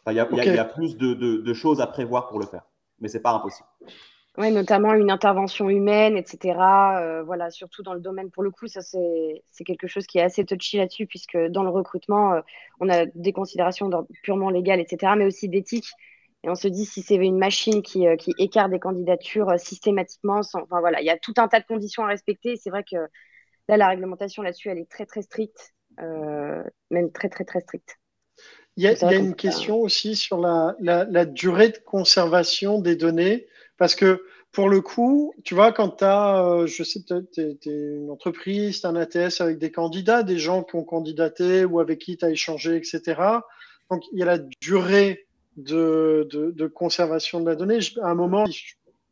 Speaker 4: Il y, a plus de, de, choses à prévoir pour le faire, mais c'est pas impossible.
Speaker 3: Oui, notamment une intervention humaine, etc. Euh, voilà, surtout dans le domaine, pour le coup, ça c'est quelque chose qui est assez touchy là-dessus, puisque dans le recrutement, euh, on a des considérations purement légales, etc., mais aussi d'éthique. Et on se dit si c'est une machine qui, euh, qui, écarte des candidatures systématiquement, sans, enfin voilà, il y a tout un tas de conditions à respecter. C'est vrai que là, la réglementation là-dessus, elle est très très stricte, même très très très stricte.
Speaker 1: Il y a, y a une question aussi sur la, la, la durée de conservation des données. Parce que pour le coup, tu vois, quand tu as, euh, je sais, tu es, une entreprise, tu un ATS avec des candidats, des gens qui ont candidaté ou avec qui tu as échangé, etc. Donc, il y a la durée de, de, de, conservation de la donnée. À un moment,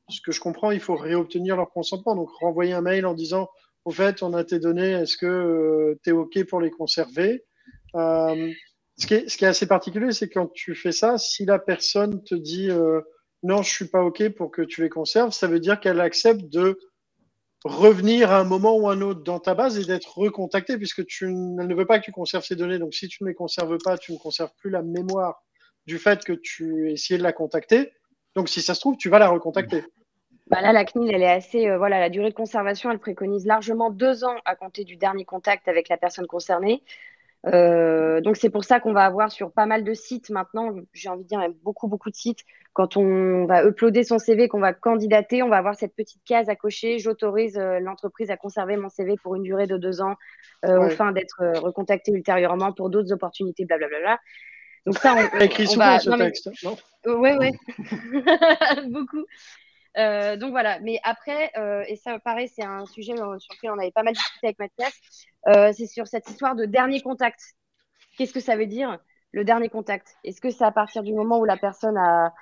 Speaker 1: ce que je comprends, il faut réobtenir leur consentement. Donc, renvoyer un mail en disant, au fait, on a tes données, est-ce que euh, tu es OK pour les conserver? Euh, ce, qui est, ce qui est assez particulier, c'est quand tu fais ça, si la personne te dit euh, non, je suis pas OK pour que tu les conserves, ça veut dire qu'elle accepte de revenir à un moment ou un autre dans ta base et d'être recontactée puisque tu ne veut pas que tu conserves ces données. Donc, si tu ne les conserves pas, tu ne conserves plus la mémoire du fait que tu essayé de la contacter. Donc, si ça se trouve, tu vas la recontacter.
Speaker 3: Bah là, la CNIL, elle est assez. Euh, voilà, la durée de conservation, elle préconise largement deux ans à compter du dernier contact avec la personne concernée. Euh, donc c'est pour ça qu'on va avoir sur pas mal de sites maintenant, j'ai envie de dire beaucoup beaucoup de sites, quand on va uploader son CV, qu'on va candidater, on va avoir cette petite case à cocher, j'autorise euh, l'entreprise à conserver mon CV pour une durée de deux ans, euh, ouais. afin d'être recontacté ultérieurement pour d'autres opportunités, blablabla.
Speaker 1: Donc ça, on, écrit souvent va... ce non, texte, mais... non?
Speaker 3: Ouais, ouais, beaucoup. Euh, donc voilà, mais après, euh, et ça pareil, c'est un sujet sur lequel on avait pas mal discuté avec Mathias, euh, c'est sur cette histoire de dernier contact. Qu'est-ce que ça veut dire, le dernier contact? Est-ce que c'est à partir du moment où la personne a,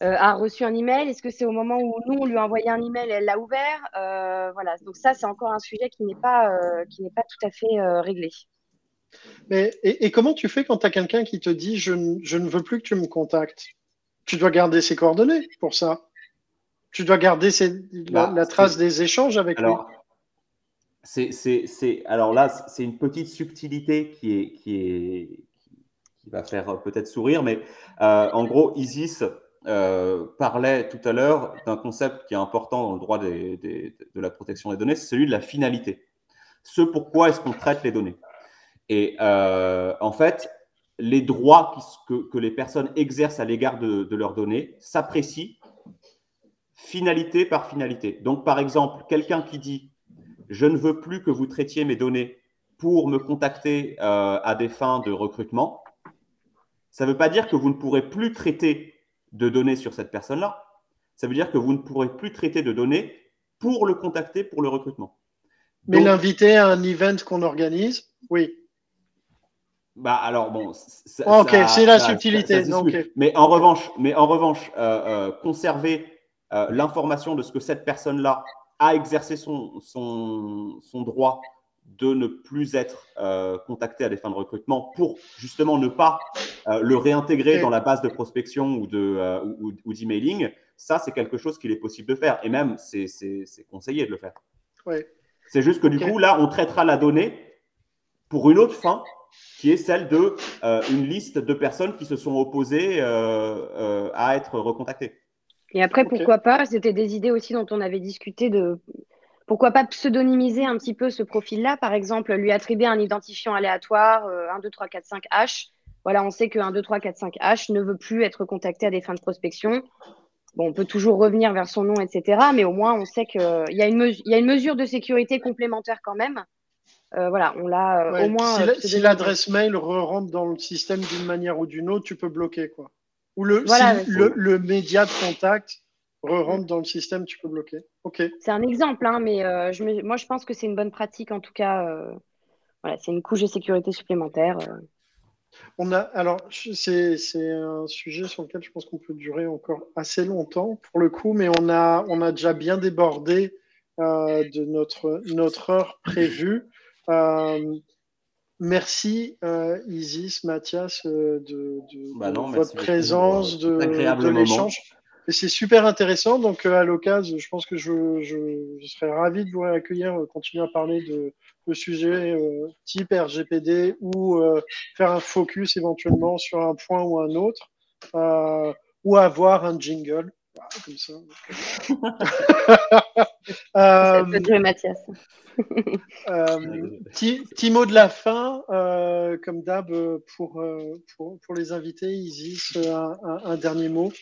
Speaker 3: a reçu un email? Est-ce que c'est au moment où nous, on lui a envoyé un email et elle l'a ouvert? Voilà, donc ça, c'est encore un sujet qui n'est pas, qui n'est pas tout à fait réglé.
Speaker 1: Mais, et, comment tu fais quand tu as quelqu'un qui te dit je, je ne veux plus que tu me contactes? Tu dois garder ses coordonnées pour ça tu dois garder bah, la, la, trace des échanges avec
Speaker 4: alors, lui. C'est, c'est, alors là, c'est une petite subtilité qui, est, qui, est, qui va faire peut-être sourire, mais euh, en gros, Isis euh, parlait tout à l'heure d'un concept qui est important dans le droit des, des, de la protection des données, c'est celui de la finalité. Ce pourquoi est-ce qu'on traite les données. Et euh, en fait, les droits que, que, les personnes exercent à l'égard de, de leurs données s'apprécient finalité par finalité. Donc, par exemple, quelqu'un qui dit Je ne veux plus que vous traitiez mes données pour me contacter euh, à des fins de recrutement, ça ne veut pas dire que vous ne pourrez plus traiter de données sur cette personne-là. Ça veut dire que vous ne pourrez plus traiter de données pour le contacter pour le recrutement.
Speaker 1: Mais l'inviter à un event qu'on organise, oui.
Speaker 4: Bah alors bon,
Speaker 1: ça, ok, c'est la ça, subtilité.
Speaker 4: Ça, okay. Mais en revanche, mais en revanche, euh, euh, conserver euh, l'information de ce que cette personne-là a exercé son, son, son, droit de ne plus être euh, contacté à des fins de recrutement pour justement ne pas euh, le réintégrer dans la base de prospection ou de euh, ou, ou d'emailing, ça c'est quelque chose qu'il est possible de faire et même c'est conseillé de le faire.
Speaker 1: Ouais.
Speaker 4: C'est juste que du okay. coup là on traitera la donnée pour une autre fin qui est celle de euh, une liste de personnes qui se sont opposées euh, à être recontactées.
Speaker 3: Et après, okay. pourquoi pas, c'était des idées aussi dont on avait discuté de pourquoi pas pseudonymiser un petit peu ce profil-là, par exemple, lui attribuer un identifiant aléatoire, euh, 1, 2, 3, 4, 5 H. Voilà, on sait que 1, 2, 3, 4, 5 H ne veut plus être contacté à des fins de prospection. Bon, on peut toujours revenir vers son nom, etc. Mais au moins, on sait qu'il y, a une y a une mesure de sécurité complémentaire quand même. Euh, voilà, on l'a euh,
Speaker 1: ouais,
Speaker 3: au moins.
Speaker 1: Si l'adresse mail re rentre dans le système d'une manière ou d'une autre, tu peux bloquer, quoi. Ou le, voilà, si le, le, média de contact re rentre dans le système, tu peux bloquer. Ok.
Speaker 3: C'est un exemple, hein, mais euh, je me, moi je pense que c'est une bonne pratique en tout cas. Euh, voilà, c'est une couche de sécurité supplémentaire. Euh.
Speaker 1: On a, alors c'est un sujet sur lequel je pense qu'on peut durer encore assez longtemps pour le coup, mais on a, on a déjà bien débordé de notre, notre heure prévue. Merci euh, Isis, Mathias, euh, de, de,
Speaker 4: bah non,
Speaker 1: de votre présence, de,
Speaker 4: de
Speaker 1: l'échange. C'est super intéressant. Donc, euh, à l'occasion, je pense que je, je, je, serais ravi de vous accueillir, euh, continuer à parler de, de sujets euh, type RGPD ou euh, faire un focus éventuellement sur un point ou un autre, ou avoir un jingle. Voilà, comme ça.
Speaker 3: euh, Mathias.
Speaker 1: euh, petit, petit, mot de la fin, euh, comme d'hab, pour, pour, pour, les invités, Isis, un, un, un, dernier mot.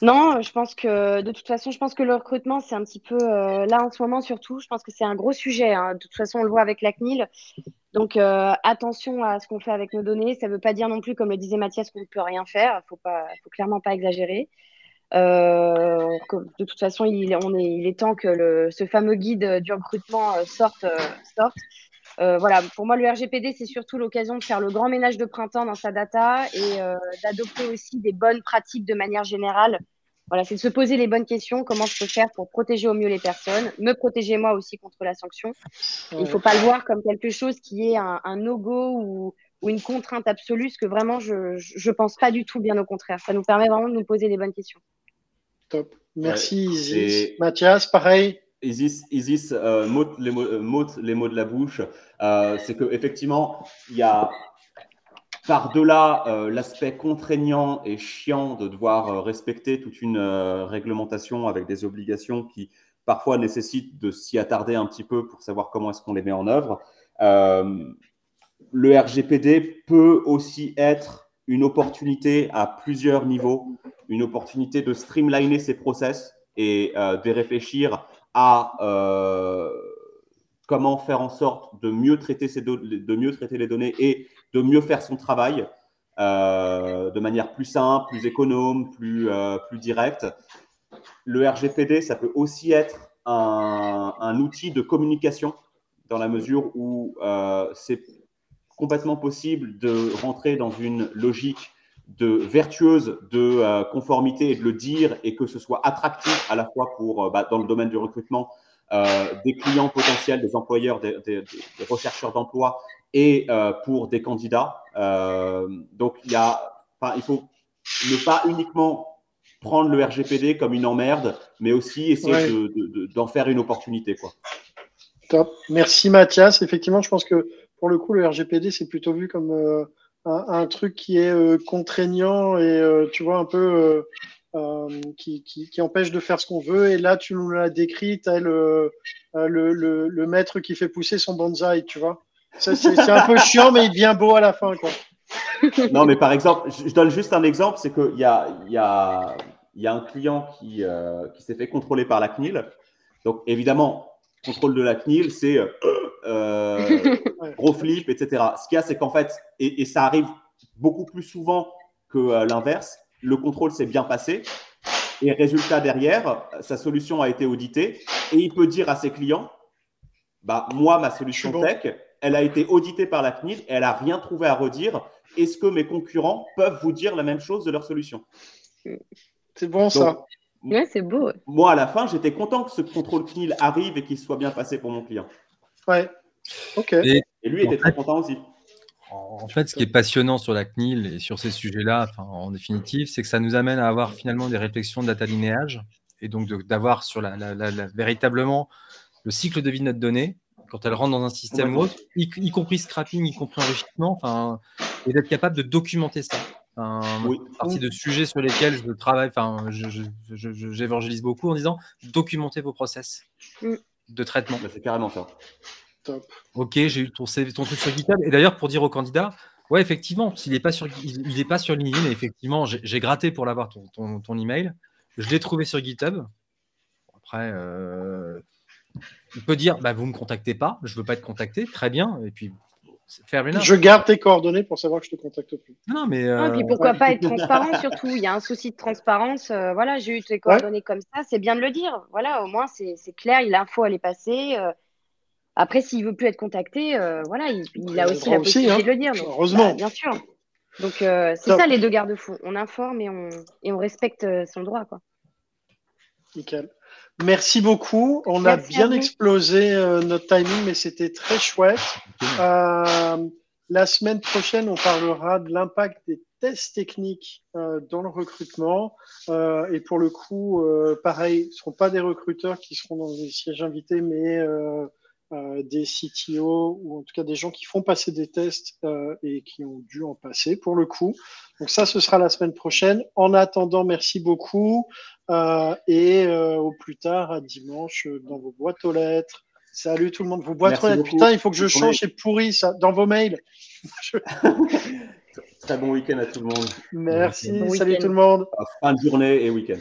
Speaker 3: Non, je pense que de toute façon, je pense que le recrutement, c'est un petit peu euh, là en ce moment surtout. Je pense que c'est un gros sujet. Hein. De toute façon, on le voit avec la CNIL. Donc euh, attention à ce qu'on fait avec nos données. Ça ne veut pas dire non plus, comme le disait Mathias, qu'on ne peut rien faire. Il pas, faut clairement pas exagérer. Euh, de toute façon, il, est, temps que ce fameux guide du recrutement sorte. Sorte. Euh, voilà, pour moi, le RGPD, c'est surtout l'occasion de faire le grand ménage de printemps dans sa data et euh, d'adopter aussi des bonnes pratiques de manière générale. Voilà, c'est de se poser les bonnes questions. Comment je peux faire pour protéger au mieux les personnes, me protéger moi aussi contre la sanction. Ouais. Il ne faut pas le voir comme quelque chose qui est un, un no-go ou, ou, une contrainte absolue, ce que vraiment, je ne pense pas du tout, bien au contraire. Ça nous permet vraiment de nous poser les bonnes questions.
Speaker 1: Top. Merci, ouais. Mathias, pareil.
Speaker 4: Isis, Isis euh, les mots, euh, les mots de la bouche. Euh, c'est qu'effectivement, il y a par-delà euh, l'aspect contraignant et chiant de devoir respecter toute une réglementation avec des obligations qui parfois nécessitent de s'y attarder un petit peu pour savoir comment est-ce qu'on les met en œuvre. le RGPD peut aussi être une opportunité à plusieurs niveaux, une opportunité de streamliner ses process et de réfléchir à comment faire en sorte de mieux traiter, de mieux traiter les données et de mieux faire son travail euh, de manière plus simple, plus économe, plus, euh, plus directe. Le RGPD, ça peut aussi être un, un outil de communication dans la mesure où euh, c'est complètement possible de rentrer dans une logique de vertueuse de conformité et de le dire et que ce soit attractif à la fois pour bah, dans le domaine du recrutement euh, des clients potentiels, des employeurs, des, des, des rechercheurs d'emploi et euh, pour des candidats. Euh, donc, il, y a, il faut ne pas uniquement prendre le RGPD comme une emmerde, mais aussi essayer d'en de, faire une opportunité. Quoi.
Speaker 1: Top. Merci Mathias. Effectivement, je pense que pour le coup, le RGPD, c'est plutôt vu comme euh, un, un, truc qui est euh, contraignant et tu vois un peu euh, qui, qui, qui, empêche de faire ce qu'on veut. Et là, tu nous l'as décrit, tu le, euh, le, le, le, maître qui fait pousser son bonsaï, tu vois. C'est un peu chiant, mais il devient beau à la fin. Quoi.
Speaker 4: non, mais par exemple, je donne juste un exemple, c'est qu'il y a, y, a, y a un client qui, euh, qui s'est fait contrôler par la CNIL. Donc, évidemment, contrôle de la CNIL, c'est euh, gros flip, etc. Ce qu'il y a, c'est qu'en fait, et, et, ça arrive beaucoup plus souvent que l'inverse, le contrôle s'est bien passé. Et résultat derrière, sa solution a été auditée et il peut dire à ses clients, bah, moi, ma solution tech, elle a été auditée par la CNIL et elle n'a rien trouvé à redire. Est-ce que mes concurrents peuvent vous dire la même chose de leur solution?
Speaker 1: C'est bon ça.
Speaker 3: Ouais, c'est beau.
Speaker 4: Moi, à la fin, j'étais content que ce contrôle CNIL arrive et qu'il soit bien passé pour mon client.
Speaker 1: Ouais. Ok.
Speaker 4: Et, lui était très content aussi.
Speaker 2: En fait, ce qui est passionnant sur la CNIL et sur ces sujets-là, en définitive, c'est que ça nous amène à avoir finalement des réflexions de data linéage et donc d'avoir sur la, véritablement le cycle de vie de notre donnée quand elle rentre dans un système ou autre, y, compris scrapping, y compris enrichissement, enfin, et d'être capable de documenter ça. Enfin, oui. partie de sujets sur lesquels je travaille, enfin, j'évangélise beaucoup en disant documenter vos process mm. de traitement.
Speaker 4: Bah, c'est carrément ça.
Speaker 2: Ok, j'ai eu ton, ton truc sur GitHub. Et d'ailleurs, pour dire au candidat, ouais, effectivement, s'il n'est pas sur, il, il pas sur LinkedIn, effectivement, j'ai gratté pour l'avoir ton, ton, ton, email. Je l'ai trouvé sur GitHub. Après, euh, il peut dire, bah, vous ne me contactez pas, je ne veux pas être contacté, très bien. Et puis,
Speaker 1: Je garde tes coordonnées pour savoir que je ne te contacte plus.
Speaker 2: Non, mais. et
Speaker 3: puis pourquoi pas être transparent surtout Il y a un souci de transparence. Euh, voilà, j'ai eu tes coordonnées comme ça, c'est bien de le dire. Voilà, au moins c'est clair, l'info elle est passée. Euh, après, s'il veut plus être contacté, euh, voilà, il, a aussi la possibilité hein. de le dire.
Speaker 1: Heureusement. Bah,
Speaker 3: bien sûr. Donc, euh, c'est ça les deux garde-fous. On informe et on, et on respecte euh, son droit. Quoi.
Speaker 1: Nickel. Merci beaucoup. On a bien explosé notre timing, mais c'était très chouette. la semaine prochaine, on parlera de l'impact des tests techniques dans le recrutement. et pour le coup, pareil, ce ne seront pas des recruteurs qui seront dans les sièges invités, mais euh, des CTO ou en tout cas des gens qui font passer des tests euh, et qui ont dû en passer pour le coup. Donc ça, ce sera la semaine prochaine. En attendant, merci beaucoup euh, et au plus tard à dimanche dans vos boîtes aux lettres. Salut tout le monde, vos boîtes aux lettres. Putain, il faut que je change, c'est pourri ça, dans vos mails.
Speaker 4: Très bon week-end à tout le monde.
Speaker 1: Merci, salut tout le monde.
Speaker 4: Fin de journée et week-end.